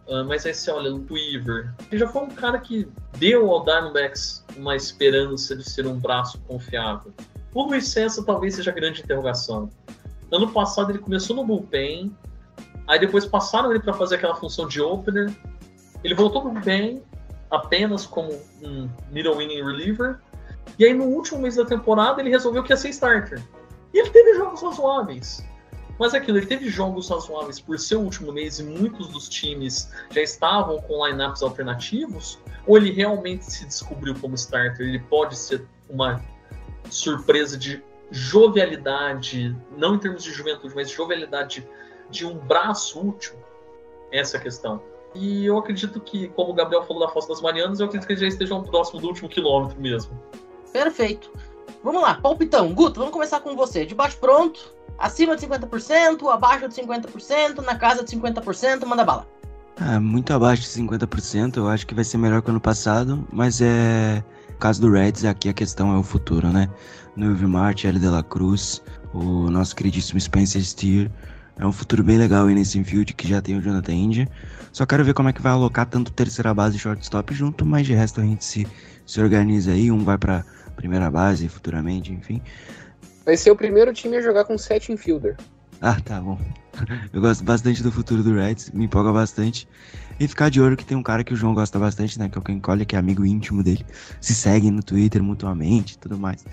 Uh, mas aí você olha, o Weaver, ele já foi um cara que deu ao Diamondbacks uma esperança de ser um braço confiável. O Luiz César talvez seja a grande interrogação. Ano passado ele começou no bullpen, aí depois passaram ele para fazer aquela função de opener. Ele voltou pro bullpen apenas como um middle inning reliever. E aí no último mês da temporada ele resolveu que ia ser starter. E ele teve jogos razoáveis. Mas é aquilo, ele teve jogos razoáveis por seu último mês e muitos dos times já estavam com lineups alternativos, ou ele realmente se descobriu como starter? Ele pode ser uma surpresa de jovialidade, não em termos de juventude, mas jovialidade de um braço útil? Essa é a questão. E eu acredito que, como o Gabriel falou da Fossa das Marianas, eu acredito que eles já estejam próximo do último quilômetro mesmo. Perfeito. Vamos lá, palpitão. Guto, vamos começar com você. De baixo pronto, acima de 50%, abaixo de 50%, na casa de 50%, manda bala. Ah, muito abaixo de 50%, eu acho que vai ser melhor que ano passado, mas é. No caso do Reds, aqui a questão é o futuro, né? Novo Marte, L. De La Cruz, o nosso queridíssimo Spencer Steer. É um futuro bem legal aí nesse infield que já tem o Jonathan India. Só quero ver como é que vai alocar tanto terceira base e shortstop junto, mas de resto a gente se, se organiza aí. Um vai pra primeira base futuramente, enfim. Vai ser o primeiro time a jogar com sete infielder. Ah, tá bom. Eu gosto bastante do futuro do Reds, me empolga bastante. E ficar de olho que tem um cara que o João gosta bastante, né? Que é o Ken Collier, que é amigo íntimo dele. Se seguem no Twitter mutuamente e tudo mais.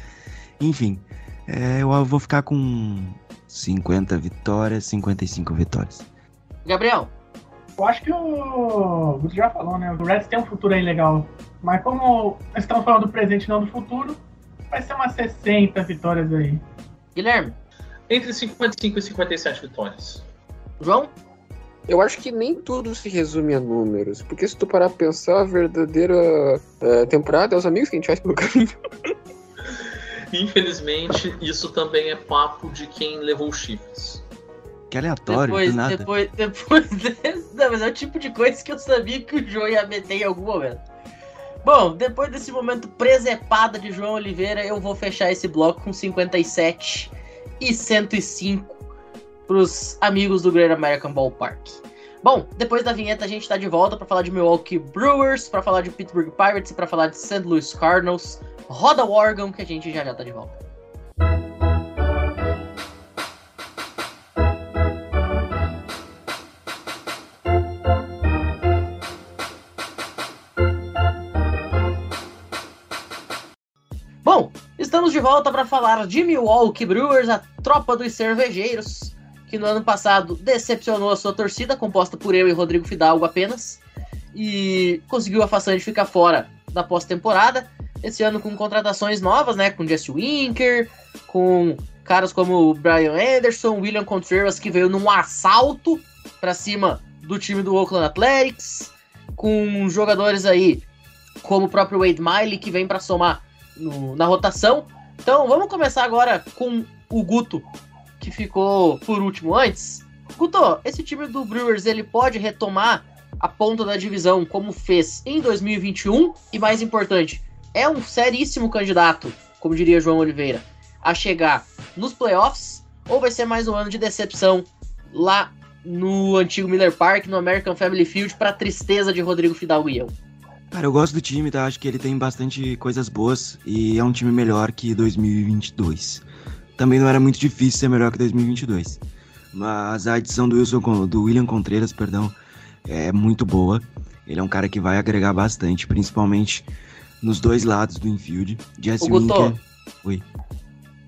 Enfim, é, eu vou ficar com 50 vitórias, 55 vitórias. Gabriel. Eu acho que o Guto já falou, né? O Reds tem um futuro aí legal. Mas como estamos falando do presente e não do futuro, vai ser umas 60 vitórias aí. Guilherme. Entre 55 e 57 vitórias. João? Eu acho que nem tudo se resume a números, porque se tu parar pra pensar, a verdadeira uh, temporada é os amigos que a gente faz pelo caminho. Infelizmente, isso também é papo de quem levou os chifres. Que aleatório, depois, do nada. Depois, depois desse, não, mas é o tipo de coisa que eu sabia que o João ia meter em algum momento. Bom, depois desse momento presepada de João Oliveira, eu vou fechar esse bloco com 57 e 105 pros amigos do Great American Ballpark. Bom, depois da vinheta a gente tá de volta para falar de Milwaukee Brewers, para falar de Pittsburgh Pirates e para falar de St. Louis Cardinals. Roda o órgão que a gente já já tá de volta. Estamos de volta para falar de Milwaukee Brewers, a tropa dos cervejeiros, que no ano passado decepcionou a sua torcida, composta por eu e Rodrigo Fidalgo apenas, e conseguiu a façanha de ficar fora da pós-temporada. Esse ano com contratações novas, né? Com Jesse Winker, com caras como o Brian Anderson, William Contreras, que veio num assalto para cima do time do Oakland Athletics, com jogadores aí como o próprio Wade Miley, que vem para somar no, na rotação. Então vamos começar agora com o Guto, que ficou por último antes. Guto, esse time do Brewers ele pode retomar a ponta da divisão como fez em 2021 e mais importante, é um seríssimo candidato, como diria João Oliveira, a chegar nos playoffs ou vai ser mais um ano de decepção lá no antigo Miller Park, no American Family Field, para tristeza de Rodrigo Fidalgo e eu? Cara, eu gosto do time, tá? Acho que ele tem bastante coisas boas e é um time melhor que 2022. Também não era muito difícil ser melhor que 2022. Mas a adição do, Wilson, do William Contreras, perdão, é muito boa. Ele é um cara que vai agregar bastante, principalmente nos dois lados do infield. Jesse Ô, Winker. Oi.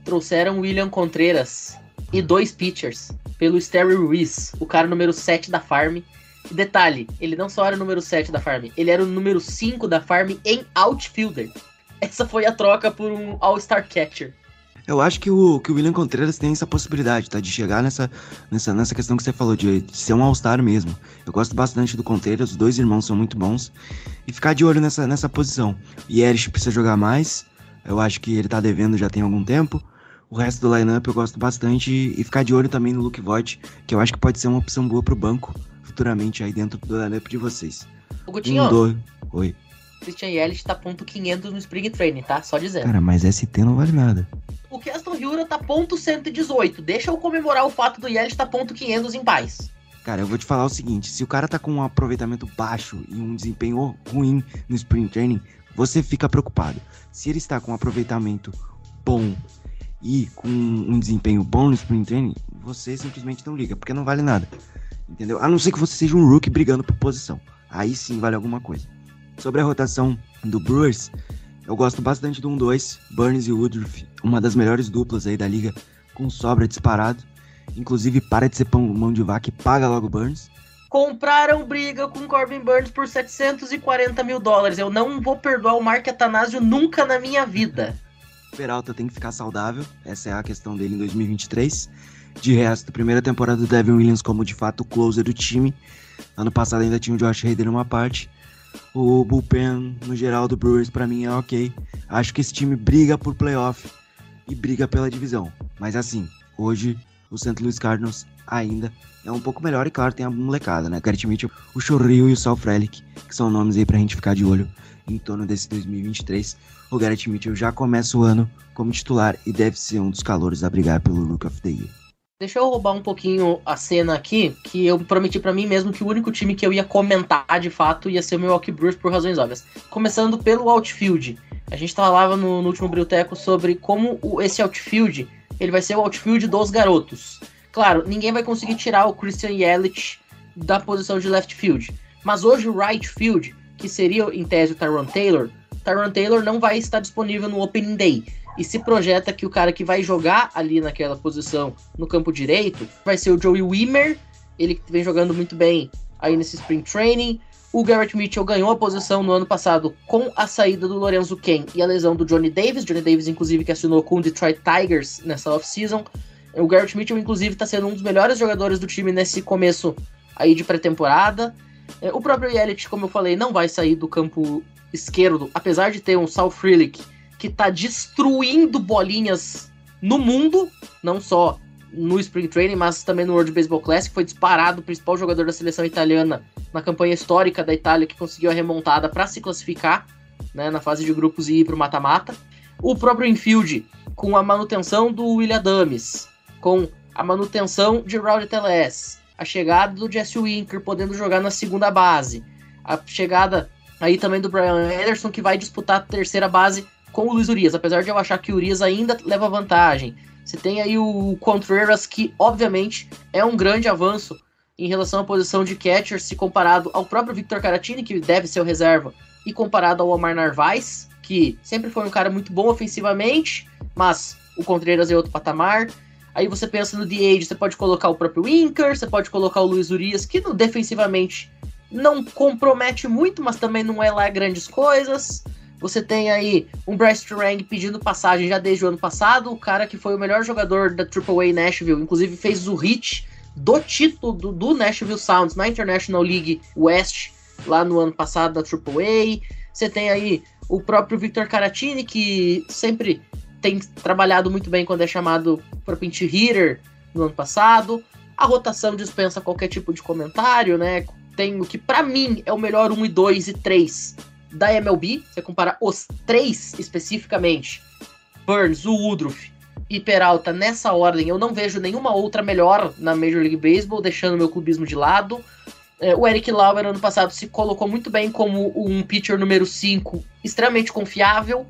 trouxeram William Contreras e dois pitchers pelo Sterry Ruiz, o cara número 7 da farm. Detalhe, ele não só era o número 7 da farm, ele era o número 5 da farm em outfielder. Essa foi a troca por um All-Star Catcher. Eu acho que o, que o William Contreras tem essa possibilidade, tá? De chegar nessa, nessa, nessa questão que você falou, de, ser um All-Star mesmo. Eu gosto bastante do Contreras, os dois irmãos são muito bons. E ficar de olho nessa, nessa posição. E Erich precisa jogar mais. Eu acho que ele tá devendo já tem algum tempo. O resto do lineup eu gosto bastante. E ficar de olho também no Luke Voigt, que eu acho que pode ser uma opção boa pro banco futuramente aí dentro do lineup de vocês. O Gutinho, Um, dois. Oi. Christian Yelich tá ponto 500 no Spring Training, tá? Só dizendo. Cara, mas ST não vale nada. O Keston Hiura tá ponto 118. Deixa eu comemorar o fato do Yelich tá ponto 500 em paz. Cara, eu vou te falar o seguinte: se o cara tá com um aproveitamento baixo e um desempenho ruim no Spring Training, você fica preocupado. Se ele está com um aproveitamento bom e com um desempenho bom no Spring Training, você simplesmente não liga, porque não vale nada. Entendeu? A não ser que você seja um rookie brigando por posição. Aí sim vale alguma coisa. Sobre a rotação do Brewers, eu gosto bastante do 1-2, Burns e Woodruff, uma das melhores duplas aí da liga, com sobra disparado. Inclusive, para de ser pão, mão de vaca e paga logo Burns. Compraram briga com Corbin Burns por 740 mil dólares. Eu não vou perdoar o Mark Atanasio nunca na minha vida. Peralta tem que ficar saudável, essa é a questão dele em 2023. De resto, primeira temporada do Devin Williams como de fato o closer do time. Ano passado ainda tinha o Josh Hader numa parte. O bullpen, no geral, do Brewers pra mim é ok. Acho que esse time briga por playoff e briga pela divisão. Mas assim, hoje o St. Louis Cardinals ainda é um pouco melhor e claro, tem a molecada, né? Garrett Mitchell, o Chorrio e o Sal Frelick, que são nomes aí pra gente ficar de olho em torno desse 2023. O Garrett Mitchell já começa o ano como titular e deve ser um dos calores a brigar pelo Rook of the Year. Deixa eu roubar um pouquinho a cena aqui, que eu prometi pra mim mesmo que o único time que eu ia comentar de fato ia ser o Milwaukee Brewers por razões óbvias. Começando pelo outfield. A gente falava no, no último Brilteco sobre como o, esse outfield, ele vai ser o outfield dos garotos. Claro, ninguém vai conseguir tirar o Christian Yelich da posição de left field. Mas hoje o right field, que seria em tese o Tyron Taylor, Tyron Taylor não vai estar disponível no Opening Day. E se projeta que o cara que vai jogar ali naquela posição no campo direito vai ser o Joey Wimmer, ele que vem jogando muito bem aí nesse Spring Training. O Garrett Mitchell ganhou a posição no ano passado com a saída do Lorenzo Ken e a lesão do Johnny Davis. Johnny Davis, inclusive, que assinou com o Detroit Tigers nessa off-season. O Garrett Mitchell, inclusive, está sendo um dos melhores jogadores do time nesse começo aí de pré-temporada. É, O próprio Yelich, como eu falei, não vai sair do campo esquerdo, apesar de ter um Sal Frelick que tá destruindo bolinhas no mundo, não só no Spring Training, mas também no World Baseball Classic, foi disparado o principal jogador da seleção italiana na campanha histórica da Itália que conseguiu a remontada para se classificar né, na fase de grupos e ir para o mata-mata. O próprio infield, com a manutenção do William Dames, com a manutenção de Rowdy Teles, a chegada do Jesse Winker podendo jogar na segunda base, a chegada aí também do Brian Anderson que vai disputar a terceira base com o Luiz Urias, apesar de eu achar que o Urias ainda leva vantagem. Você tem aí o Contreras, que obviamente é um grande avanço em relação à posição de catcher, se comparado ao próprio Victor Caratini, que deve ser o reserva, e comparado ao Omar Narvaez, que sempre foi um cara muito bom ofensivamente, mas o Contreras é outro patamar. Aí você pensa no DH, você pode colocar o próprio Winker, você pode colocar o Luiz Urias, que defensivamente não compromete muito, mas também não é lá grandes coisas. Você tem aí um Bryce Turang pedindo passagem já desde o ano passado, o cara que foi o melhor jogador da AAA Nashville, inclusive fez o hit do título do, do Nashville Sounds na International League West, lá no ano passado da AAA. Você tem aí o próprio Victor Caratini, que sempre tem trabalhado muito bem quando é chamado para pinch hitter no ano passado. A rotação dispensa qualquer tipo de comentário, né? Tem o que para mim é o melhor 1 e 2 e 3 da MLB. Você compara os três especificamente: Burns, o Woodruff e Peralta nessa ordem. Eu não vejo nenhuma outra melhor na Major League Baseball, deixando meu clubismo de lado. É, o Eric Lauer, ano passado, se colocou muito bem como um pitcher número 5, extremamente confiável.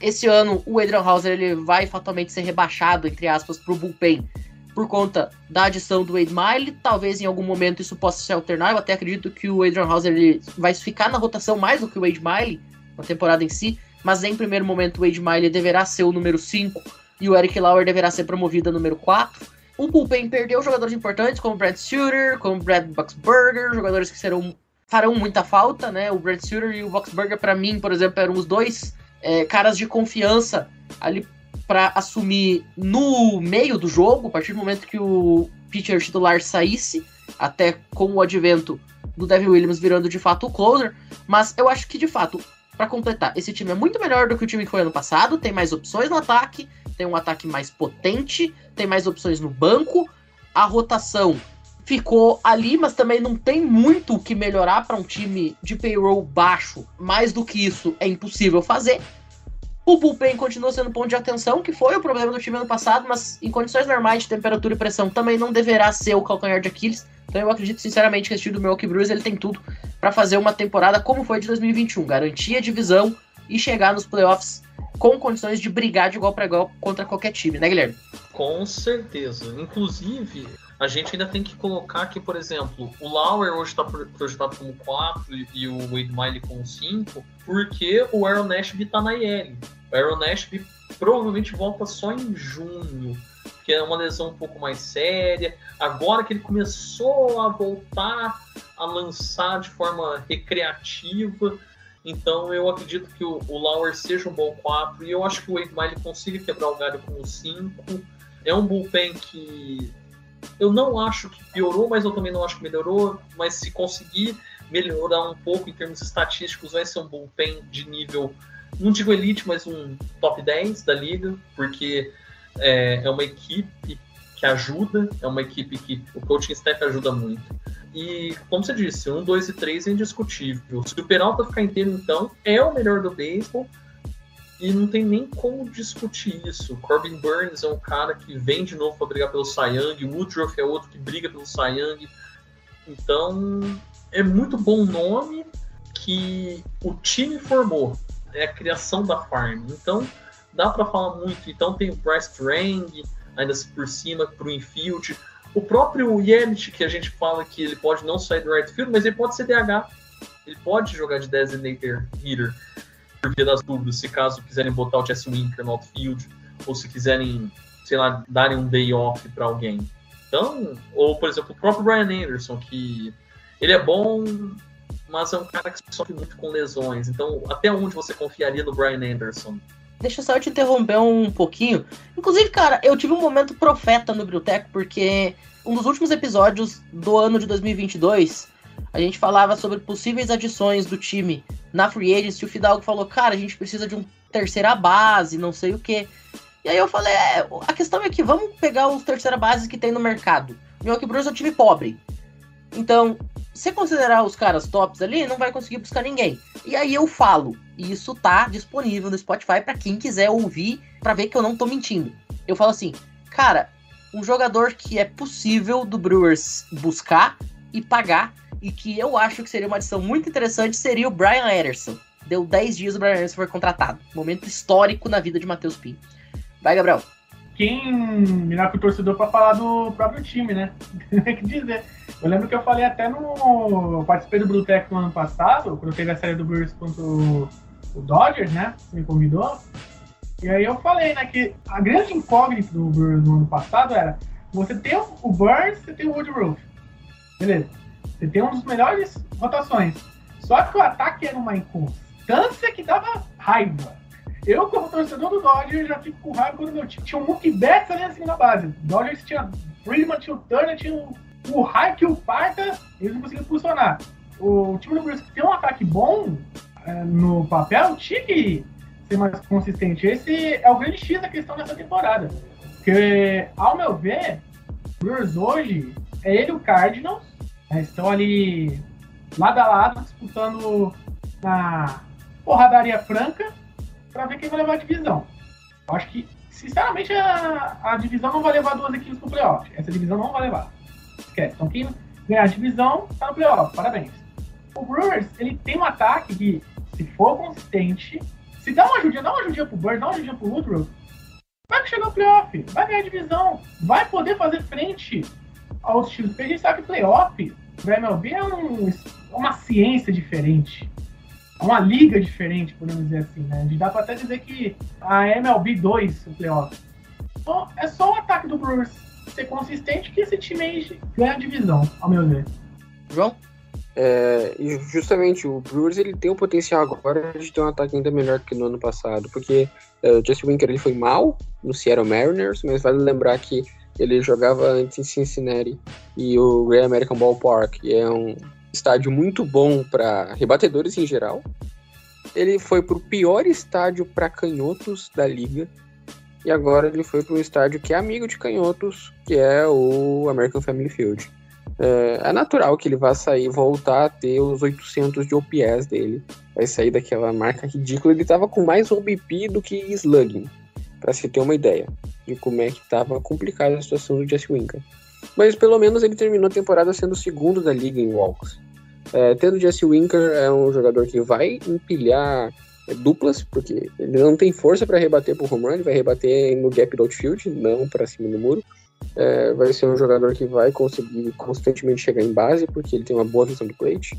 Esse ano, o Adrian Hauser ele vai fatalmente ser rebaixado, entre aspas, para o bullpen por conta da adição do Wade Miley. Talvez em algum momento isso possa se alternar. Eu até acredito que o Adrian Hauser ele vai ficar na rotação mais do que o Wade Miley na temporada em si. Mas em primeiro momento, o Wade Miley deverá ser o número 5 e o Eric Lauer deverá ser promovido a número 4. O bullpen perdeu jogadores importantes como Brad Suter, como Brad Boxberger, jogadores que serão farão muita falta, né? O Brad Suter e o Boxberger, para mim, por exemplo, eram os dois é, caras de confiança ali para assumir no meio do jogo, a partir do momento que o pitcher titular saísse, até com o advento do Devin Williams virando de fato o closer. Mas eu acho que de fato, para completar, esse time é muito melhor do que o time que foi ano passado, tem mais opções no ataque, tem um ataque mais potente, tem mais opções no banco, a rotação ficou ali, mas também não tem muito o que melhorar para um time de payroll baixo. Mais do que isso é impossível fazer. O bullpen continua sendo ponto de atenção, que foi o problema do time ano passado, mas em condições normais de temperatura e pressão também não deverá ser o calcanhar de Aquiles. Então eu acredito sinceramente que esse time do Milwaukee Brewers ele tem tudo para fazer uma temporada como foi de 2021, garantir a divisão e chegar nos playoffs com condições de brigar de igual para igual contra qualquer time, né, Guilherme? Com certeza. Inclusive, a gente ainda tem que colocar que, por exemplo, o Lauer hoje está projetado como 4 e o Wade Miley como 5, porque o Aaron Nashby está na IL. O Aaron Nashby provavelmente volta só em junho, que é uma lesão um pouco mais séria. Agora que ele começou a voltar a lançar de forma recreativa, então eu acredito que o, o Lauer seja um bom 4 e eu acho que o Wade Miley consiga quebrar o galho com o 5. É um bullpen que eu não acho que piorou, mas eu também não acho que melhorou. Mas se conseguir melhorar um pouco em termos estatísticos, vai ser um bullpen de nível não digo elite, mas um top 10 da liga, porque é, é uma equipe que ajuda, é uma equipe que o coaching staff ajuda muito. E, como você disse, um, dois e três é indiscutível. Se o Peralta ficar inteiro, então, é o melhor do beisebol. E não tem nem como discutir isso. Corbin Burns é um cara que vem de novo para brigar pelo Young. Woodruff é outro que briga pelo Young. Então, é muito bom nome que o time formou é a criação da farm. Então, dá para falar muito. Então, tem o Bryce Trang, ainda por cima, para o infield. O próprio Yelich, que a gente fala que ele pode não sair do right field, mas ele pode ser DH. Ele pode jogar de designator hitter, por via das dúvidas, se caso quiserem botar o Jesse Winker no outfield, ou se quiserem, sei lá, darem um day off para alguém. Então, ou por exemplo, o próprio Brian Anderson, que ele é bom mas é um cara que sofre muito com lesões. Então, até onde você confiaria no Brian Anderson? Deixa só eu te interromper um pouquinho. Inclusive, cara, eu tive um momento profeta no Briltec, porque um dos últimos episódios do ano de 2022, a gente falava sobre possíveis adições do time na Free Agency. E o Fidalgo falou, cara, a gente precisa de um terceira base, não sei o quê. E aí eu falei, é, a questão é que vamos pegar os terceira bases que tem no mercado. Milwaukee Brewers é um time pobre. Então, se considerar os caras tops ali, não vai conseguir buscar ninguém. E aí eu falo, e isso tá disponível no Spotify para quem quiser ouvir, para ver que eu não tô mentindo. Eu falo assim, cara, um jogador que é possível do Brewers buscar e pagar, e que eu acho que seria uma adição muito interessante, seria o Brian Ederson. Deu 10 dias o Brian Ederson foi contratado. Momento histórico na vida de Matheus Pinto. Vai, Gabriel. Quem melhor que o torcedor para falar do próprio time, né? Tem que dizer. Eu lembro que eu falei até no. Eu participei do Tech no ano passado, quando teve a série do Brewers contra o, o Dodgers, né? Você me convidou. E aí eu falei, né, que a grande incógnita do Brewers no ano passado era você tem o Burns, você tem o Woodruff. Beleza. Você tem um dos melhores rotações. Só que o ataque era uma inconstância que dava raiva. Eu, como torcedor do Dodgers, já fico com raiva quando meu time tinha um Mookie Betts ali assim na base. O Dodgers tinha Freeman, tinha o Turner, tinha o o raio que o parta, eles não conseguiram funcionar. O time do Brewers tem um ataque bom é, no papel tinha que ser mais consistente. Esse é o grande X da questão dessa temporada. Porque, ao meu ver, o Brewers hoje é ele e o Cardinals. Né, estão ali lado a lado, disputando na porradaria franca para ver quem vai levar a divisão. Eu acho que sinceramente, a, a divisão não vai levar duas equipes pro playoff. Essa divisão não vai levar. Esquece. Então, quem ganhar a divisão tá no playoff. Parabéns. O Brewers, ele tem um ataque que, se for consistente, se dá uma ajudinha, dá uma ajudinha pro Bird, dá uma ajudinha pro Woodruff, vai chegar no playoff, vai ganhar a divisão, vai poder fazer frente aos times. Porque a gente sabe que playoff, pra MLB, é um, uma ciência diferente. É uma liga diferente, podemos dizer assim, né? A gente dá pra até dizer que a MLB 2, o playoff. Então, é só o ataque do Brewers ser consistente que esse time aí ganha a divisão, ao meu ver. João? É, e justamente o Brewers ele tem o potencial agora de ter um ataque ainda melhor que no ano passado, porque é, o Jesse Winker ele foi mal no Seattle Mariners, mas vale lembrar que ele jogava antes em Cincinnati e o Great American Ballpark é um estádio muito bom para rebatedores em geral. Ele foi pro pior estádio para canhotos da liga e agora ele foi para um estádio que é amigo de canhotos, que é o American Family Field. É, é, natural que ele vá sair, voltar a ter os 800 de OPS dele. Vai sair daquela marca ridícula. Ele tava com mais OBP do que slugging, para se ter uma ideia de como é que tava complicada a situação do Jesse Winker. Mas pelo menos ele terminou a temporada sendo o segundo da liga em walks. É, tendo Jesse Winker é um jogador que vai empilhar é, duplas, porque ele não tem força para rebater pro home run, ele vai rebater no gap do outfield, não para cima do muro. É, vai ser um jogador que vai conseguir constantemente chegar em base, porque ele tem uma boa visão de plate.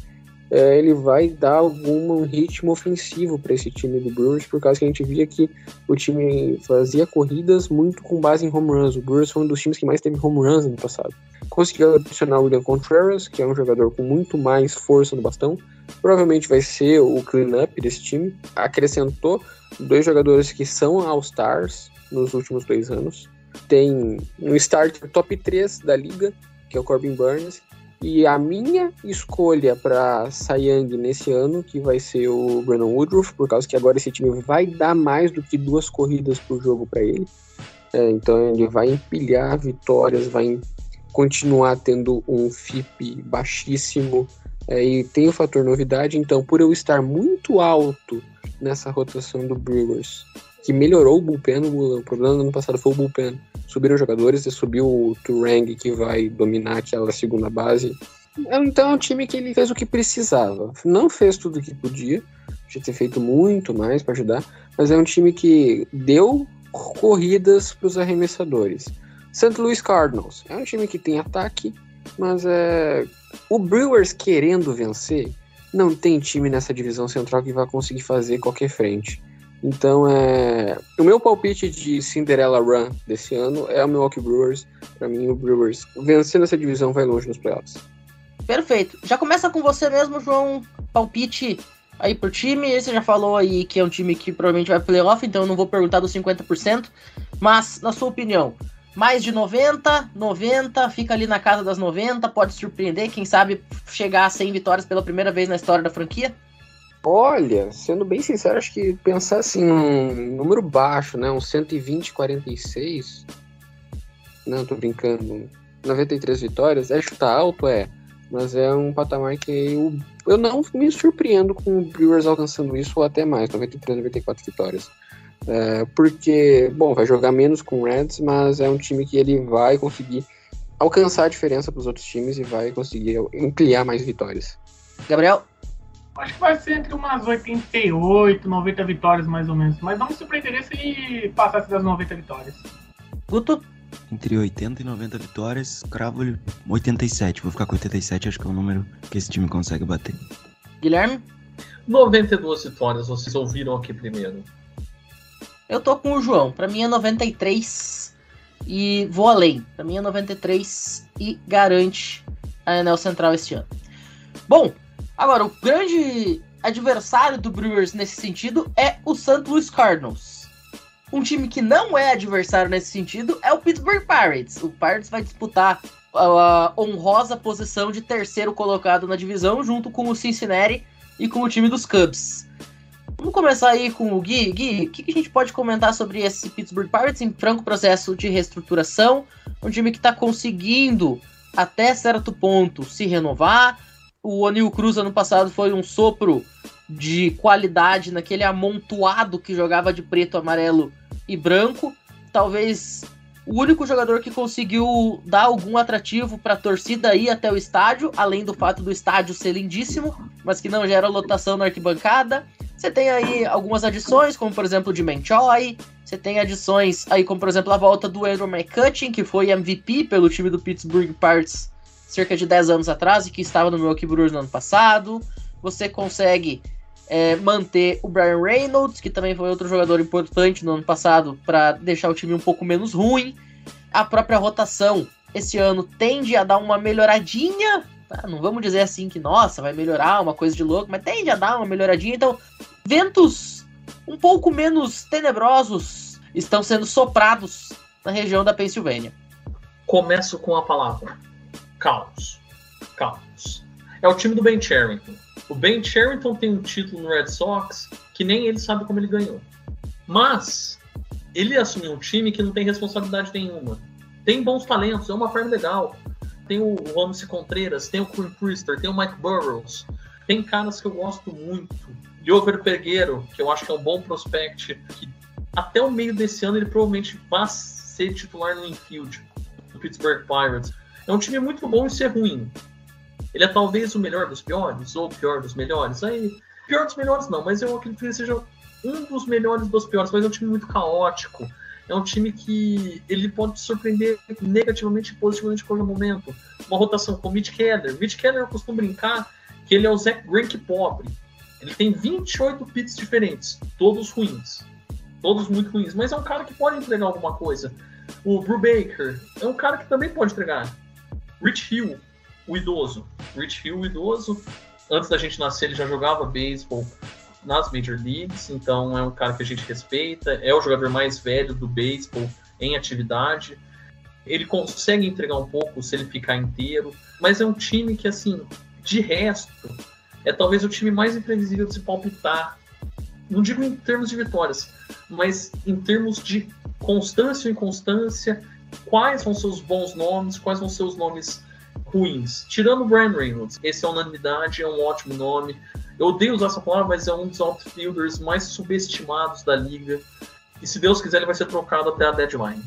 É, ele vai dar algum ritmo ofensivo para esse time do Brewers, por causa que a gente via que o time fazia corridas muito com base em home runs. O Brewers foi um dos times que mais teve home runs no passado. Conseguiu adicionar o William Contreras, que é um jogador com muito mais força no bastão. Provavelmente vai ser o clean-up desse time. Acrescentou dois jogadores que são All-Stars nos últimos dois anos tem um starter top 3 da liga, que é o Corbin Burns, e a minha escolha para Sayang nesse ano, que vai ser o Brandon Woodruff, por causa que agora esse time vai dar mais do que duas corridas por jogo para ele. É, então ele vai empilhar vitórias, vai continuar tendo um FIP baixíssimo é, e tem o fator novidade. Então, por eu estar muito alto nessa rotação do Brewers que melhorou o bullpen. O problema do ano passado foi o bullpen. Subiram jogadores e subiu o Turang, que vai dominar aquela segunda base. Então é um time que ele fez o que precisava. Não fez tudo o que podia, podia ter feito muito mais para ajudar, mas é um time que deu corridas para os arremessadores. St. Louis Cardinals é um time que tem ataque, mas é o Brewers querendo vencer, não tem time nessa divisão central que vai conseguir fazer qualquer frente. Então, é... o meu palpite de Cinderella Run desse ano é o Milwaukee Brewers. Para mim, o Brewers vencendo essa divisão vai longe nos playoffs. Perfeito. Já começa com você mesmo, João. Palpite aí pro time. Você já falou aí que é um time que provavelmente vai playoff, então eu não vou perguntar dos 50%. Mas, na sua opinião, mais de 90, 90, fica ali na casa das 90, pode surpreender, quem sabe chegar a 100 vitórias pela primeira vez na história da franquia? Olha, sendo bem sincero, acho que pensar assim num número baixo, né? Um 120, 46. Não, tô brincando. 93 vitórias. É chutar alto, é. Mas é um patamar que eu, eu não me surpreendo com o Brewers alcançando isso ou até mais, 93, 94 vitórias. É, porque, bom, vai jogar menos com o Reds, mas é um time que ele vai conseguir alcançar a diferença para os outros times e vai conseguir ampliar mais vitórias. Gabriel? Acho que vai ser entre umas 88, 90 vitórias mais ou menos. Mas não me surpreenderia se passasse das 90 vitórias. Guto? Entre 80 e 90 vitórias, cravo 87. Vou ficar com 87, acho que é o número que esse time consegue bater. Guilherme? 92 vitórias, vocês ouviram aqui primeiro. Eu tô com o João. Pra mim é 93 e vou além. Pra mim é 93 e garante a Enel Central este ano. Bom, Agora, o grande adversário do Brewers nesse sentido é o St. Louis Cardinals. Um time que não é adversário nesse sentido é o Pittsburgh Pirates. O Pirates vai disputar a honrosa posição de terceiro colocado na divisão, junto com o Cincinnati e com o time dos Cubs. Vamos começar aí com o Gui. Gui, o que, que a gente pode comentar sobre esse Pittsburgh Pirates em franco processo de reestruturação? Um time que está conseguindo, até certo ponto, se renovar, o Anil Cruz ano passado foi um sopro de qualidade naquele amontoado que jogava de preto, amarelo e branco. talvez o único jogador que conseguiu dar algum atrativo para a torcida ir até o estádio, além do fato do estádio ser lindíssimo, mas que não gera lotação na arquibancada. Você tem aí algumas adições, como por exemplo de Choi. Você tem adições aí, como por exemplo a volta do Andrew McCutcheon, que foi MVP pelo time do Pittsburgh Pirates cerca de 10 anos atrás e que estava no Milwaukee Brewers no ano passado. Você consegue é, manter o Brian Reynolds, que também foi outro jogador importante no ano passado, para deixar o time um pouco menos ruim. A própria rotação esse ano tende a dar uma melhoradinha. Tá? Não vamos dizer assim que, nossa, vai melhorar, uma coisa de louco, mas tende a dar uma melhoradinha. Então, ventos um pouco menos tenebrosos estão sendo soprados na região da Pensilvânia. Começo com a palavra: caos. Caos. É o time do Ben Charrington. O Ben Charrington tem um título no Red Sox que nem ele sabe como ele ganhou. Mas ele assumiu um time que não tem responsabilidade nenhuma. Tem bons talentos, é uma forma legal. Tem o Ramsey Contreras, tem o Quinn Priester, tem o Mike Burrows. Tem caras que eu gosto muito. Diover Pegueiro, que eu acho que é um bom prospect, que até o meio desse ano ele provavelmente vai ser titular no infield do Pittsburgh Pirates. É um time muito bom em ser ruim. Ele é talvez o melhor dos piores, ou o pior dos melhores. Aí, pior dos melhores não, mas eu acredito que ele seja um dos melhores dos piores, mas é um time muito caótico. É um time que ele pode surpreender negativamente e positivamente em qualquer momento. Uma rotação com o Mitch Keller. Mitch Keller eu costumo brincar que ele é o Zach Greinke pobre. Ele tem 28 pits diferentes, todos ruins. Todos muito ruins, mas é um cara que pode entregar alguma coisa. O Brew Baker é um cara que também pode entregar. Rich Hill, o idoso. Rich Hill, o idoso. Antes da gente nascer, ele já jogava beisebol nas Major Leagues, então é um cara que a gente respeita. É o jogador mais velho do beisebol em atividade. Ele consegue entregar um pouco se ele ficar inteiro, mas é um time que, assim, de resto, é talvez o time mais imprevisível de se palpitar. Não digo em termos de vitórias, mas em termos de constância ou inconstância, quais vão ser os bons nomes, quais vão ser os nomes ruins. Tirando o Brian Reynolds, esse é unanimidade, é um ótimo nome. Eu odeio usar essa palavra, mas é um dos outfielders mais subestimados da liga. E se Deus quiser, ele vai ser trocado até a deadline.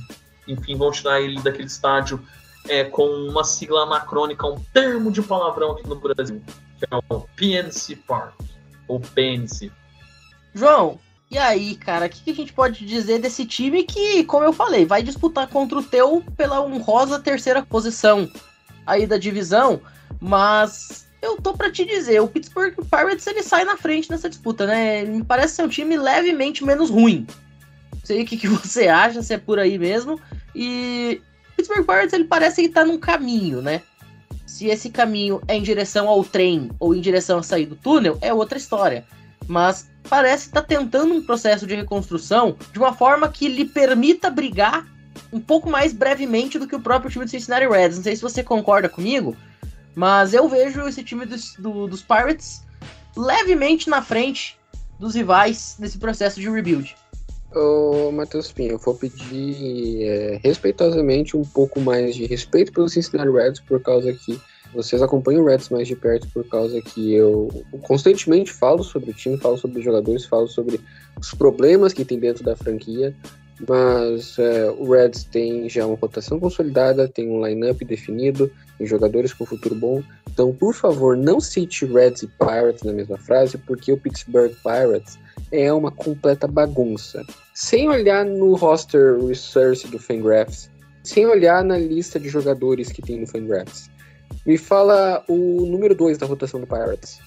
Enfim, vão tirar ele daquele estádio é, com uma sigla anacrônica, um termo de palavrão aqui no Brasil, que é o PNC Park, ou PNC. João, e aí, cara, o que, que, a gente pode dizer desse time que, como eu falei, vai disputar contra o teu pela honrosa terceira posição aí da divisão, mas eu tô para te dizer, o Pittsburgh Pirates ele sai na frente nessa disputa, né? Ele me parece ser um time levemente menos ruim. Não sei o que, que você acha, se é por aí mesmo. E o Pittsburgh Pirates ele parece que tá num caminho, né? Se esse caminho é em direção ao trem ou em direção a sair do túnel, é outra história. Mas parece estar tá tentando um processo de reconstrução de uma forma que lhe permita brigar um pouco mais brevemente do que o próprio time do Cincinnati Reds. Não sei se você concorda comigo, mas eu vejo esse time dos, do, dos Pirates levemente na frente dos rivais nesse processo de rebuild. Ô, Matheus Pinho, eu vou pedir é, respeitosamente um pouco mais de respeito pelo Cincinnati Reds, por causa que vocês acompanham o Reds mais de perto, por causa que eu constantemente falo sobre o time, falo sobre os jogadores, falo sobre os problemas que tem dentro da franquia. Mas é, o Reds tem já uma rotação consolidada, tem um lineup definido, tem jogadores com futuro bom. Então, por favor, não cite Reds e Pirates na mesma frase, porque o Pittsburgh Pirates é uma completa bagunça. Sem olhar no roster research do Fangraphs, sem olhar na lista de jogadores que tem no Fangraphs, me fala o número 2 da rotação do Pirates.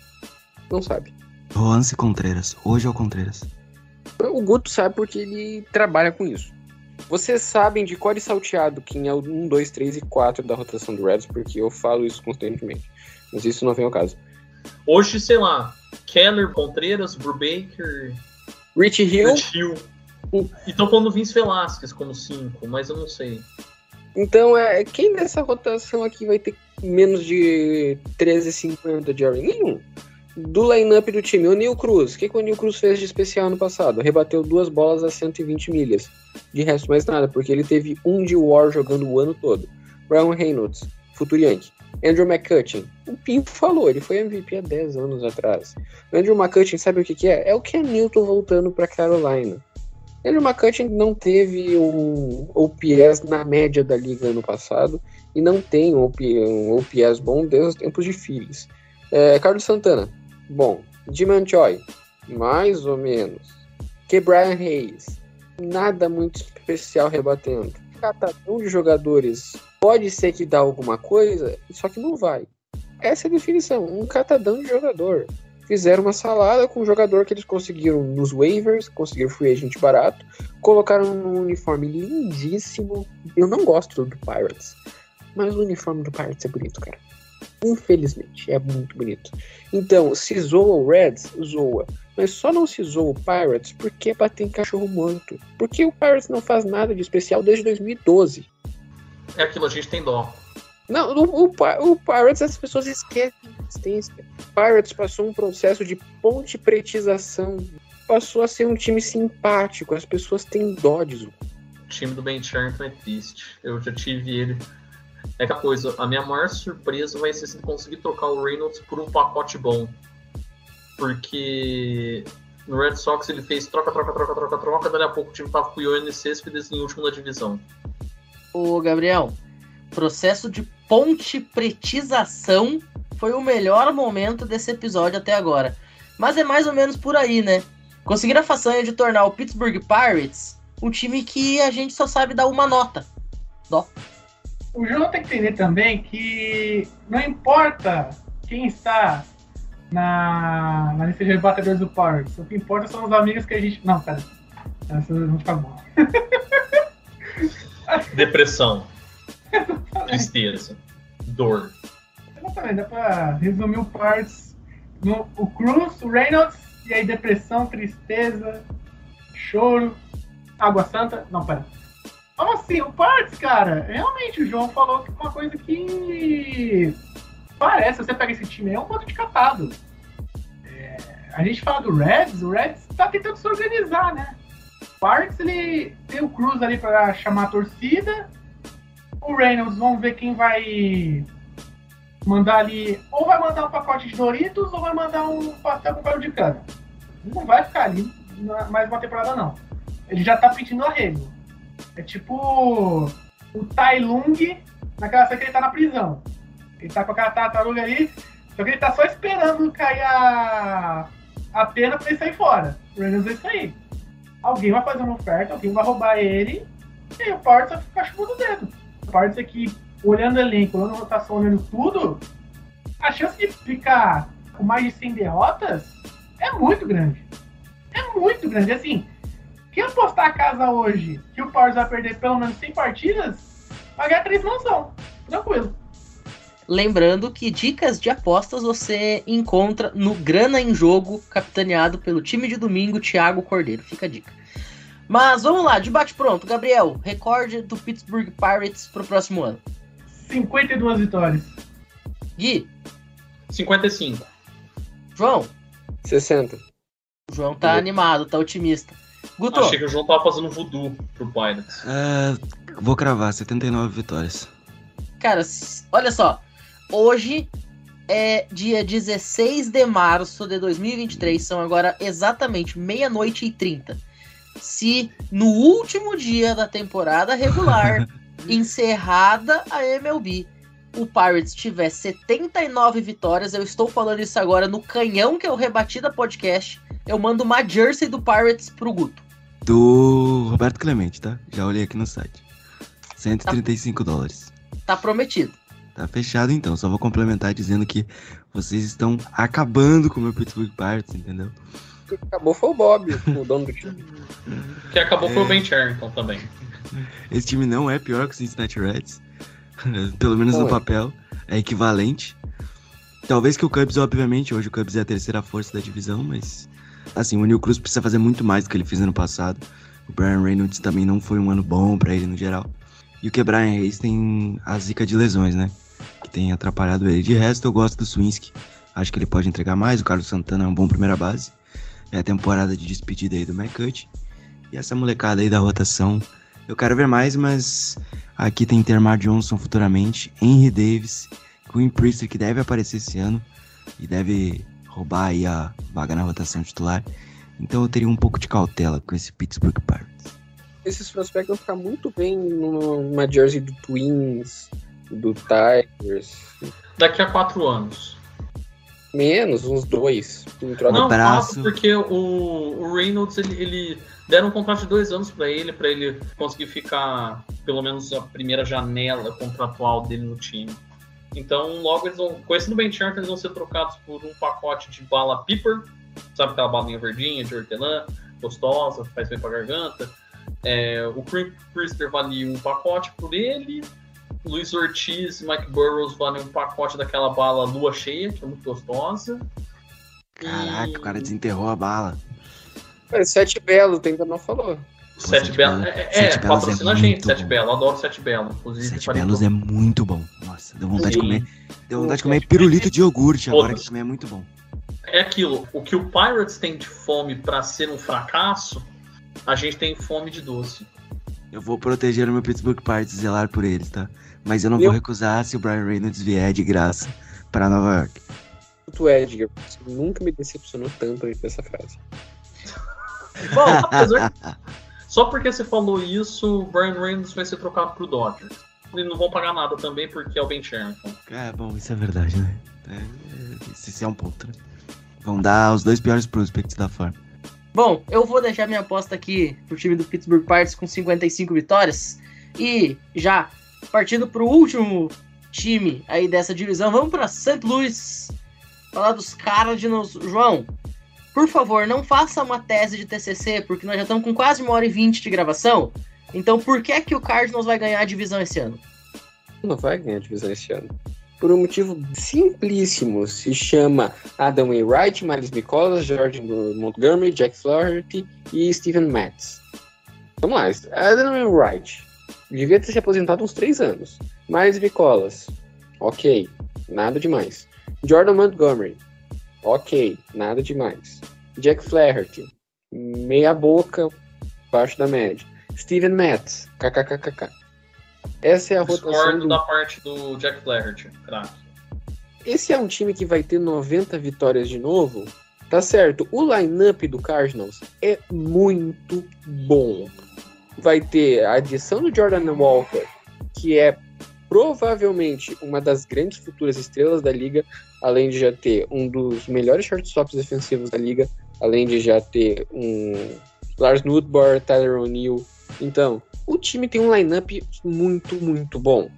Não sabe. Juanse Contreras. Hoje é o Contreras. O Guto sabe porque ele trabalha com isso. Vocês sabem de core salteado quem é o 1, 2, 3 e 4 da rotação do Reds, porque eu falo isso constantemente. Mas isso não vem ao caso. Hoje, sei lá, Keller, Contreras, Brubaker, Rich Hill. Rich Hill. E estão falando Vince Velasquez como 5, mas eu não sei. Então, é, quem nessa rotação aqui vai ter menos de 13,50 de Jerry? Nenhum do line-up do time, o Neil Cruz. O que, que o Neil Cruz fez de especial no passado? Rebateu duas bolas a 120 milhas. De resto, mais nada, porque ele teve um de War jogando o ano todo. Brian Reynolds, futuro Yankee. Andrew McCutcheon. O Pinto falou, ele foi MVP há 10 anos atrás. Andrew McCutcheon, sabe o que, que é? É o Ken Newton voltando para Carolina. Ele McCutcheon não teve um OPS na média da liga ano passado e não tem um, um OPS bom desde os tempos de Phillies. É, Carlos Santana, bom. Jim Choi, mais ou menos. Que Brian Hayes, nada muito especial rebatendo. Catadão de jogadores pode ser que dá alguma coisa, só que não vai. Essa é a definição, um catadão de jogador fizeram uma salada com um jogador que eles conseguiram nos waivers, conseguiram free agent barato, colocaram um uniforme lindíssimo. Eu não gosto do Pirates, mas o uniforme do Pirates é bonito, cara. Infelizmente, é muito bonito. Então, se zoa o Reds, zoa. Mas só não se zoa o Pirates porque bater em cachorro morto. Porque o Pirates não faz nada de especial desde 2012. É aquilo, a gente tem dó. Não, o, o, o Pirates as pessoas esquecem a existência. Pirates passou um processo de ponte pretização. Passou a ser um time simpático, as pessoas têm dó de Zuko. O time do Ben Charlton é triste. Eu já tive ele. É aquela coisa, a minha maior surpresa vai ser se conseguir trocar o Reynolds por um pacote bom. Porque no Red Sox ele fez troca, troca, troca, troca, troca, dali a pouco o time tava com o Ioannis Céspedes em último da divisão. Ô, Gabriel, processo de ponte pretização foi o melhor momento desse episódio até agora. Mas é mais ou menos por aí, né? Conseguiram a façanha de tornar o Pittsburgh Pirates um time que a gente só sabe dar uma nota. Dó. O João tem que entender também que não importa quem está na, na lista de rebatedores do Pirates. O que importa são os amigos que a gente. Não, pera. Essa não fica bom. Depressão. Tristeza. Dor. Exatamente, dá pra resumir o Parts no o Cruz, o Reynolds, e aí depressão, tristeza, choro, água santa. Não, pera. Como assim? O Parts, cara, realmente o João falou que uma coisa que parece, você pega esse time é um ponto de catado. É, a gente fala do Reds, o Reds tá tentando se organizar, né? O Parks, ele tem o Cruz ali para chamar a torcida, o Reynolds, vamos ver quem vai mandar ali. Ou vai mandar um pacote de Doritos ou vai mandar um pastel com caldo de cana. Não vai ficar ali mais uma temporada, não. Ele já tá pedindo arrego. É tipo o Tai Lung naquela cena que ele tá na prisão. Ele tá com aquela tartaruga ali, só que ele tá só esperando cair a, a pena pra ele sair fora. O Reynolds vai sair. Alguém vai fazer uma oferta, alguém vai roubar ele, e aí o Porto vai ficar chupando o dedo. O Porto aqui olhando o elenco, olhando a rotação, olhando tudo, a chance de ficar com mais de 100 derrotas é muito grande. É muito grande. Assim, quem apostar a casa hoje que o Powers vai perder pelo menos 100 partidas, vai ganhar 3 mansão. Tranquilo. Lembrando que dicas de apostas você encontra no Grana em Jogo, capitaneado pelo time de domingo, Thiago Cordeiro. Fica a dica. Mas vamos lá, debate pronto. Gabriel, recorde do Pittsburgh Pirates pro próximo ano. 52 vitórias. Gui. 55. João. 60. O João tá animado, tá otimista. Guto. Achei que o João tava fazendo voodoo pro Pirates. É, vou cravar, 79 vitórias. Cara, olha só. Hoje é dia 16 de março de 2023. São agora exatamente meia-noite e 30. Se no último dia da temporada regular encerrada a MLB, o Pirates tiver 79 vitórias, eu estou falando isso agora no canhão que eu rebati da podcast, eu mando uma jersey do Pirates pro Guto. Do Roberto Clemente, tá? Já olhei aqui no site. 135 tá. dólares. Tá prometido. Tá fechado então, só vou complementar dizendo que vocês estão acabando com o meu Pittsburgh Pirates, entendeu? Que acabou foi o Bob, o dono do time. Que acabou é... foi o Ben Charrington também. Esse time não é pior que o Cincinnati Reds. Pelo menos no é. papel. É equivalente. Talvez que o Cubs, obviamente, hoje o Cubs é a terceira força da divisão, mas assim, o Neil Cruz precisa fazer muito mais do que ele fez ano passado. O Brian Reynolds também não foi um ano bom para ele no geral. E o que Brian Reis tem a zica de lesões, né? Que tem atrapalhado ele. De resto, eu gosto do Swinsky. Acho que ele pode entregar mais. O Carlos Santana é um bom primeira base. É a temporada de despedida aí do McCut. E essa molecada aí da rotação eu quero ver mais, mas aqui tem Termar Johnson futuramente, Henry Davis, Queen Priester que deve aparecer esse ano e deve roubar aí a vaga na rotação titular. Então eu teria um pouco de cautela com esse Pittsburgh Pirates. Esses prospectos vão ficar muito bem numa jersey do Twins, do Tigers. Daqui a quatro anos. Menos, uns dois. Troca Não, abraço. quatro, porque o, o Reynolds, ele, ele deram um contrato de dois anos pra ele, pra ele conseguir ficar pelo menos a primeira janela contratual dele no time. Então, logo eles vão, conhecendo bem Charter, eles vão ser trocados por um pacote de bala Piper, sabe aquela balinha verdinha de hortelã, gostosa, faz bem pra garganta. É, o Chris Priester vale um pacote por ele. Luiz Ortiz e Mike Burrows valem um pacote daquela bala lua cheia, que é muito gostosa. Caraca, E o cara desenterrou a bala. É, Sete Belo, tem que não falou. Sete Sete Belo. É, é, Sete Belos patrocina é a gente, muito Sete bom. Belo. Adoro Sete Belo. Inclusive, Sete Belos é muito bom. Nossa, deu vontade de Sim. comer. Deu vontade de comer pirulito de iogurte agora, que também é muito bom. É aquilo. O que o Pirates tem de fome pra ser um fracasso, a gente tem fome de doce. Eu vou proteger o meu Pittsburgh Pirates e zelar por eles, tá? Mas eu não Eu- vou recusar se o Brian Reynolds vier de graça pra Nova York. Tu Edgar, você nunca me decepcionou tanto aí com essa frase. Bom, apesar Só porque você falou isso, o Brian Reynolds vai ser trocado pro Dodgers. Eles não vão pagar nada também porque é o Ben. É, bom, isso é verdade, né? É, é, esse é um ponto, né? Vão dar os dois piores prospects da forma. Bom, eu vou deixar minha aposta aqui pro time do Pittsburgh Pirates com 55 vitórias. E já partindo pro último time aí dessa divisão, vamos para St. Louis. Falar dos Cardinals. João, por favor, não faça uma tese de TCC, porque nós já estamos com quase uma hora e vinte de gravação. Então, por que que o Cardinals vai ganhar a divisão esse ano? Não vai ganhar a divisão esse ano. Por um motivo simplíssimo. Se chama Adam Wainwright, Miles Nicolas, George Montgomery, Jack Flaherty e Steven Matz. Vamos lá. Adam Wainwright. Devia ter se aposentado uns três anos. Miles Nicolas. Ok. Nada demais. Jordan Montgomery. Ok. Nada demais. Jack Flaherty. Meia boca. Baixo da média. Steven Matz. KKKKK. Essa é a rotação Discordo do da parte do Jack Flaherty, craque. esse é um time que vai ter 90 vitórias de novo, tá certo. O line-up do Cardinals é muito bom. Vai ter a adição do Jordan Walker, que é provavelmente uma das grandes futuras estrelas da liga, além de já ter um dos melhores shortstops defensivos da liga, além de já ter um Lars Nudbar, Tyler O'Neill. Então, o time tem um line-up muito, muito bom.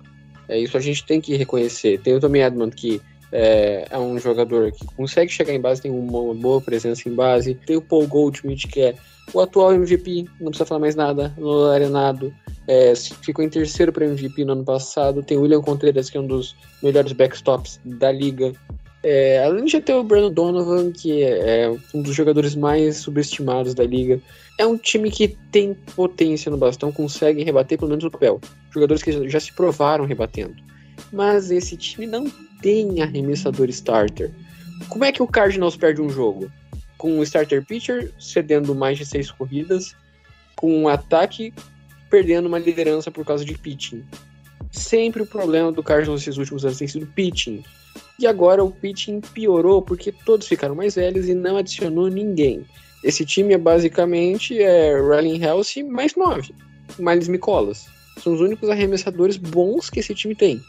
É isso a gente tem que reconhecer. Tem o Tommy Edmond que é, é um jogador que consegue chegar em base, tem uma boa presença em base. Tem o Paul Goldschmidt, que é o atual MVP, não precisa falar mais nada, no Arenado. É, ficou em terceiro para MVP no ano passado. Tem o William Contreras, que é um dos melhores backstops da liga. É, além de ter o Brandon Donovan, que é, é um dos jogadores mais subestimados da liga. É um time que tem potência no bastão, consegue rebater pelo menos no papel. Jogadores que já se provaram rebatendo. Mas esse time não tem arremessador starter. Como é que o Cardinals perde um jogo? Com um starter pitcher cedendo mais de seis corridas, com um ataque perdendo uma liderança por causa de pitching. Sempre o problema do Cardinals nesses últimos anos tem sido pitching. E agora o pitching piorou porque todos ficaram mais velhos e não adicionou ninguém. Esse time é basicamente é Ryan Helsey mais nove. Miles Nicolas. São os únicos arremessadores bons que esse time tem.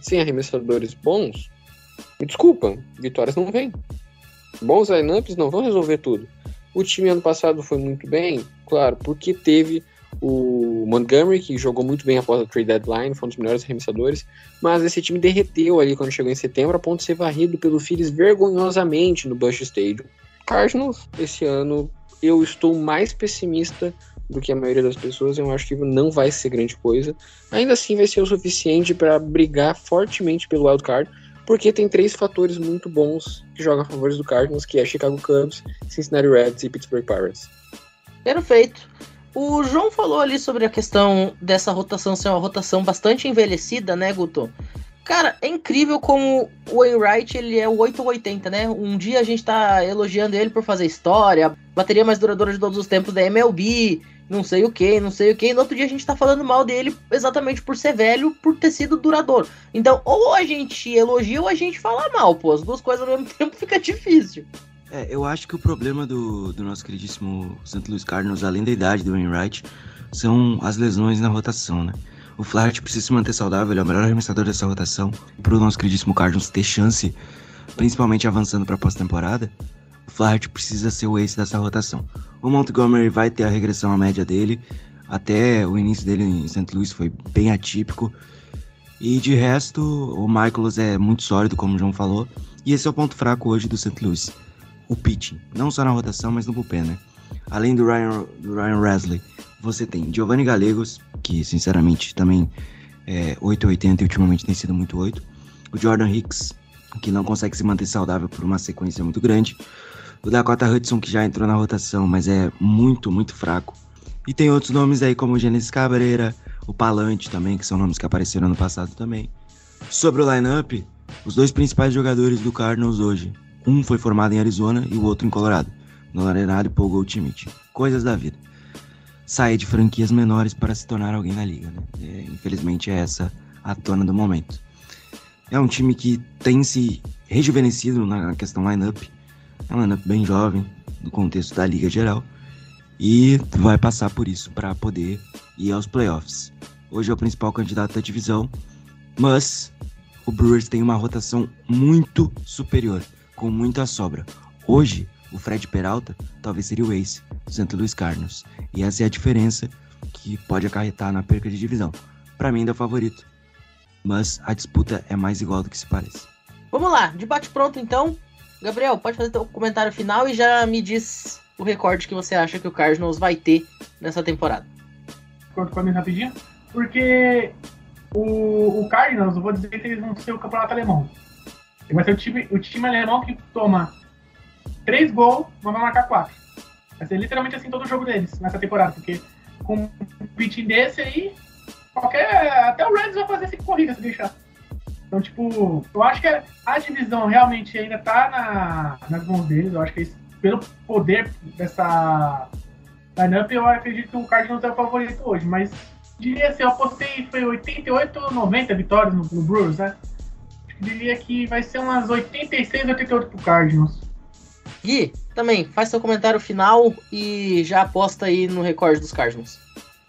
Sem arremessadores bons, me desculpa, vitórias não vêm. Bons lineups não vão resolver tudo. O time ano passado foi muito bem, claro, porque teve o Montgomery, que jogou muito bem após a trade deadline, foi um dos melhores arremessadores, mas esse time derreteu ali quando chegou em setembro, a ponto de ser varrido pelo Phillies vergonhosamente no Busch Stadium. Cardinals, esse ano, eu estou mais pessimista do que a maioria das pessoas, eu acho que não vai ser grande coisa. Ainda assim, vai ser o suficiente para brigar fortemente pelo wild card, porque tem três fatores muito bons que jogam a favor do Cardinals, que é Chicago Cubs, Cincinnati Reds e Pittsburgh Pirates. Perfeito. O João falou ali sobre a questão dessa rotação ser uma rotação bastante envelhecida, né, Guto? Cara, é incrível como o Wainwright ele é o 8 ou 80, né? Um dia a gente tá elogiando ele por fazer história, bateria mais duradoura de todos os tempos da MLB, não sei o que, não sei o que. No outro dia a gente tá falando mal dele exatamente por ser velho, por ter sido duradouro. Então, ou a gente elogia ou a gente fala mal, pô. As duas coisas ao mesmo tempo fica difícil. É, eu acho que o problema do, do nosso queridíssimo St. Louis Cardinals, além da idade do Wainwright, são as lesões na rotação, né? O Flaherty precisa se manter saudável, ele é o melhor arremessador dessa rotação. Para o nosso queridíssimo Cardinals ter chance, principalmente avançando para a pós-temporada, o Flaherty precisa ser o ace dessa rotação. O Montgomery vai ter a regressão à média dele, até o início dele em St. Louis foi bem atípico. E de resto, o Michaelos é muito sólido, como o João falou, e esse é o ponto fraco hoje do St. Louis. O pitching, não só na rotação, mas no bullpen, né? Além do Ryan, do Ryan Wesley, você tem Giovanni Galegos, que sinceramente também é 880 e ultimamente tem sido muito 8. O Jordan Hicks, que não consegue se manter saudável por uma sequência muito grande. O Dakota Hudson, que já entrou na rotação, mas é muito, muito fraco. E tem outros nomes aí, como o Genesis Cabreira, o Palante também, que são nomes que apareceram no passado também. Sobre o lineup, os dois principais jogadores do Cardinals hoje. Um foi formado em Arizona e o outro em Colorado. Nolan Arenado e Paul Goldschmidt. Coisas da vida sair de franquias menores para se tornar alguém na liga. Né? É, infelizmente é essa a tona do momento. É um time que tem se rejuvenescido na questão lineup. É um lineup bem jovem no contexto da liga geral e vai passar por isso para poder ir aos playoffs. Hoje é o principal candidato da divisão, mas o Brewers tem uma rotação muito superior, com muita sobra. Hoje, o Fred Peralta talvez seria o ace do St. Louis Cardinals. E essa é a diferença que pode acarretar na perca de divisão. Para mim ainda é o favorito, mas a disputa é mais igual do que se parece. Vamos lá, debate pronto então. Gabriel, pode fazer teu comentário final e já me diz o recorde que você acha que o Cardinals vai ter nessa temporada. Concordo com a mim rapidinho, porque o, o Cardinals, eu vou dizer que eles vão ser o campeonato alemão. Vai ser o time, o time alemão que toma três gols, vai marcar quatro. Vai ser literalmente assim todo o jogo deles nessa temporada, porque com um pitching desse aí, qualquer. Até o Reds vai fazer cinco corridas se deixar. Então, tipo, eu acho que a divisão realmente ainda tá na, nas mãos deles. Eu acho que eles, pelo poder dessa lineup, eu acredito que o Cardinals é o favorito hoje. Mas diria assim, eu apostei foi 88 ou 90 vitórias no, no Brewers, né? Diria que vai ser umas 86, 88 pro Cardinals. Gui, também, faz seu comentário final e já aposta aí no recorde dos Cardinals.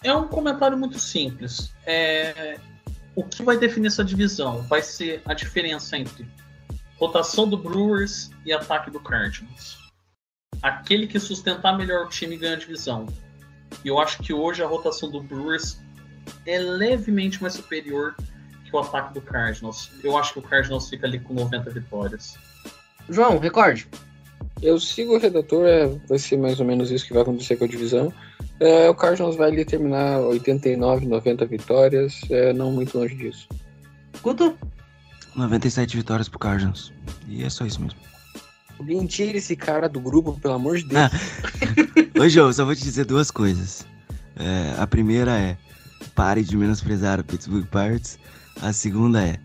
É um comentário muito simples. É... O que vai definir essa divisão vai ser a diferença entre rotação do Brewers e ataque do Cardinals. Aquele que sustentar melhor o time ganha a divisão. E eu acho que hoje a rotação do Brewers é levemente mais superior que o ataque do Cardinals. Eu acho que o Cardinals fica ali com 90 vitórias. João, recorde. Eu sigo o redator, é, vai ser mais ou menos isso que vai acontecer com a divisão. É, o Cardinals vai ali terminar 89, 90 vitórias, é, não muito longe disso. Guto? 97 vitórias pro Cardinals. E é só isso mesmo. Mentira esse cara do grupo, pelo amor de Deus. Ah. Ô, João, só vou te dizer duas coisas. É, a primeira é, pare de menosprezar o Pittsburgh Pirates. A segunda é,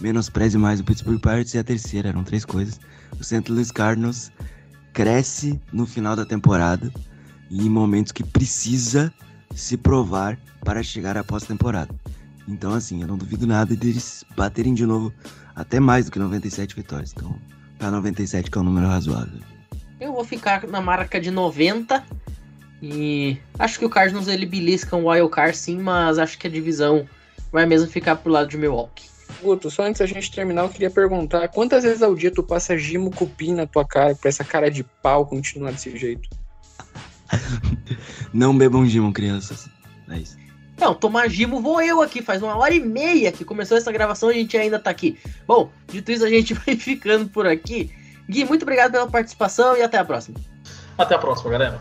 menospreze mais o Pittsburgh Pirates. E a terceira, eram três coisas. O St. Louis Cardinals cresce no final da temporada e em momentos que precisa se provar para chegar à pós-temporada. Então, assim, eu não duvido nada deles baterem de novo até mais do que 97 vitórias. Então, para 97, que é um número razoável. Eu vou ficar na marca de 90 e acho que o Cardinals ele belisca um wild card sim, mas acho que a divisão vai mesmo ficar pro lado de Milwaukee. Guto, só antes da gente terminar, eu queria perguntar: quantas vezes ao dia tu passa gimo cupim na tua cara pra essa cara de pau continuar desse jeito? Não bebam gimo, crianças. É isso. Não, tomar gimo vou eu aqui. Faz uma hora e meia que começou essa gravação e a gente ainda tá aqui. Bom, dito isso, a gente vai ficando por aqui. Gui, muito obrigado pela participação e até a próxima. Até a próxima, galera.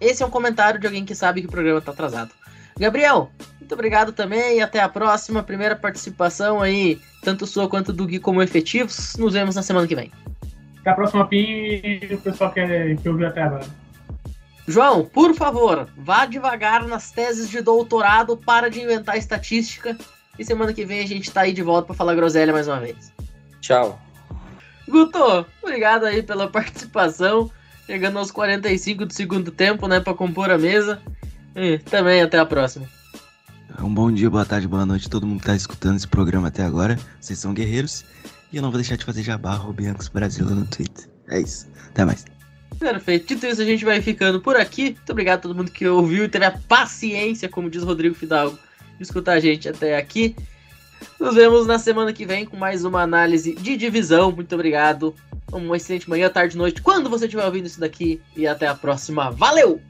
Esse é um comentário de alguém que sabe que o programa tá atrasado. Gabriel, muito obrigado também e até a próxima. Primeira participação aí, tanto sua quanto do Gui como efetivos. Nos vemos na semana que vem. Até a próxima, Pim, e o pessoal que, que ouviu até agora. João, por favor, vá devagar nas teses de doutorado, para de inventar estatística. E semana que vem a gente tá aí de volta para falar groselha mais uma vez. Tchau. Guto, obrigado aí pela participação. Chegando aos 45 do segundo tempo, né, para compor a mesa. E também até a próxima. Um bom dia, boa tarde, boa noite todo mundo que tá escutando esse programa até agora. Vocês são guerreiros. E eu não vou deixar de fazer jabá, Biancos Brasil no Twitter. É isso. Até mais. Perfeito. Dito isso, a gente vai ficando por aqui. Muito obrigado a todo mundo que ouviu e teve a paciência, como diz Rodrigo Fidalgo, de escutar a gente até aqui. Nos vemos na semana que vem com mais uma análise de divisão. Muito obrigado. Uma excelente manhã, tarde, noite, quando você estiver ouvindo isso daqui. E até a próxima. Valeu!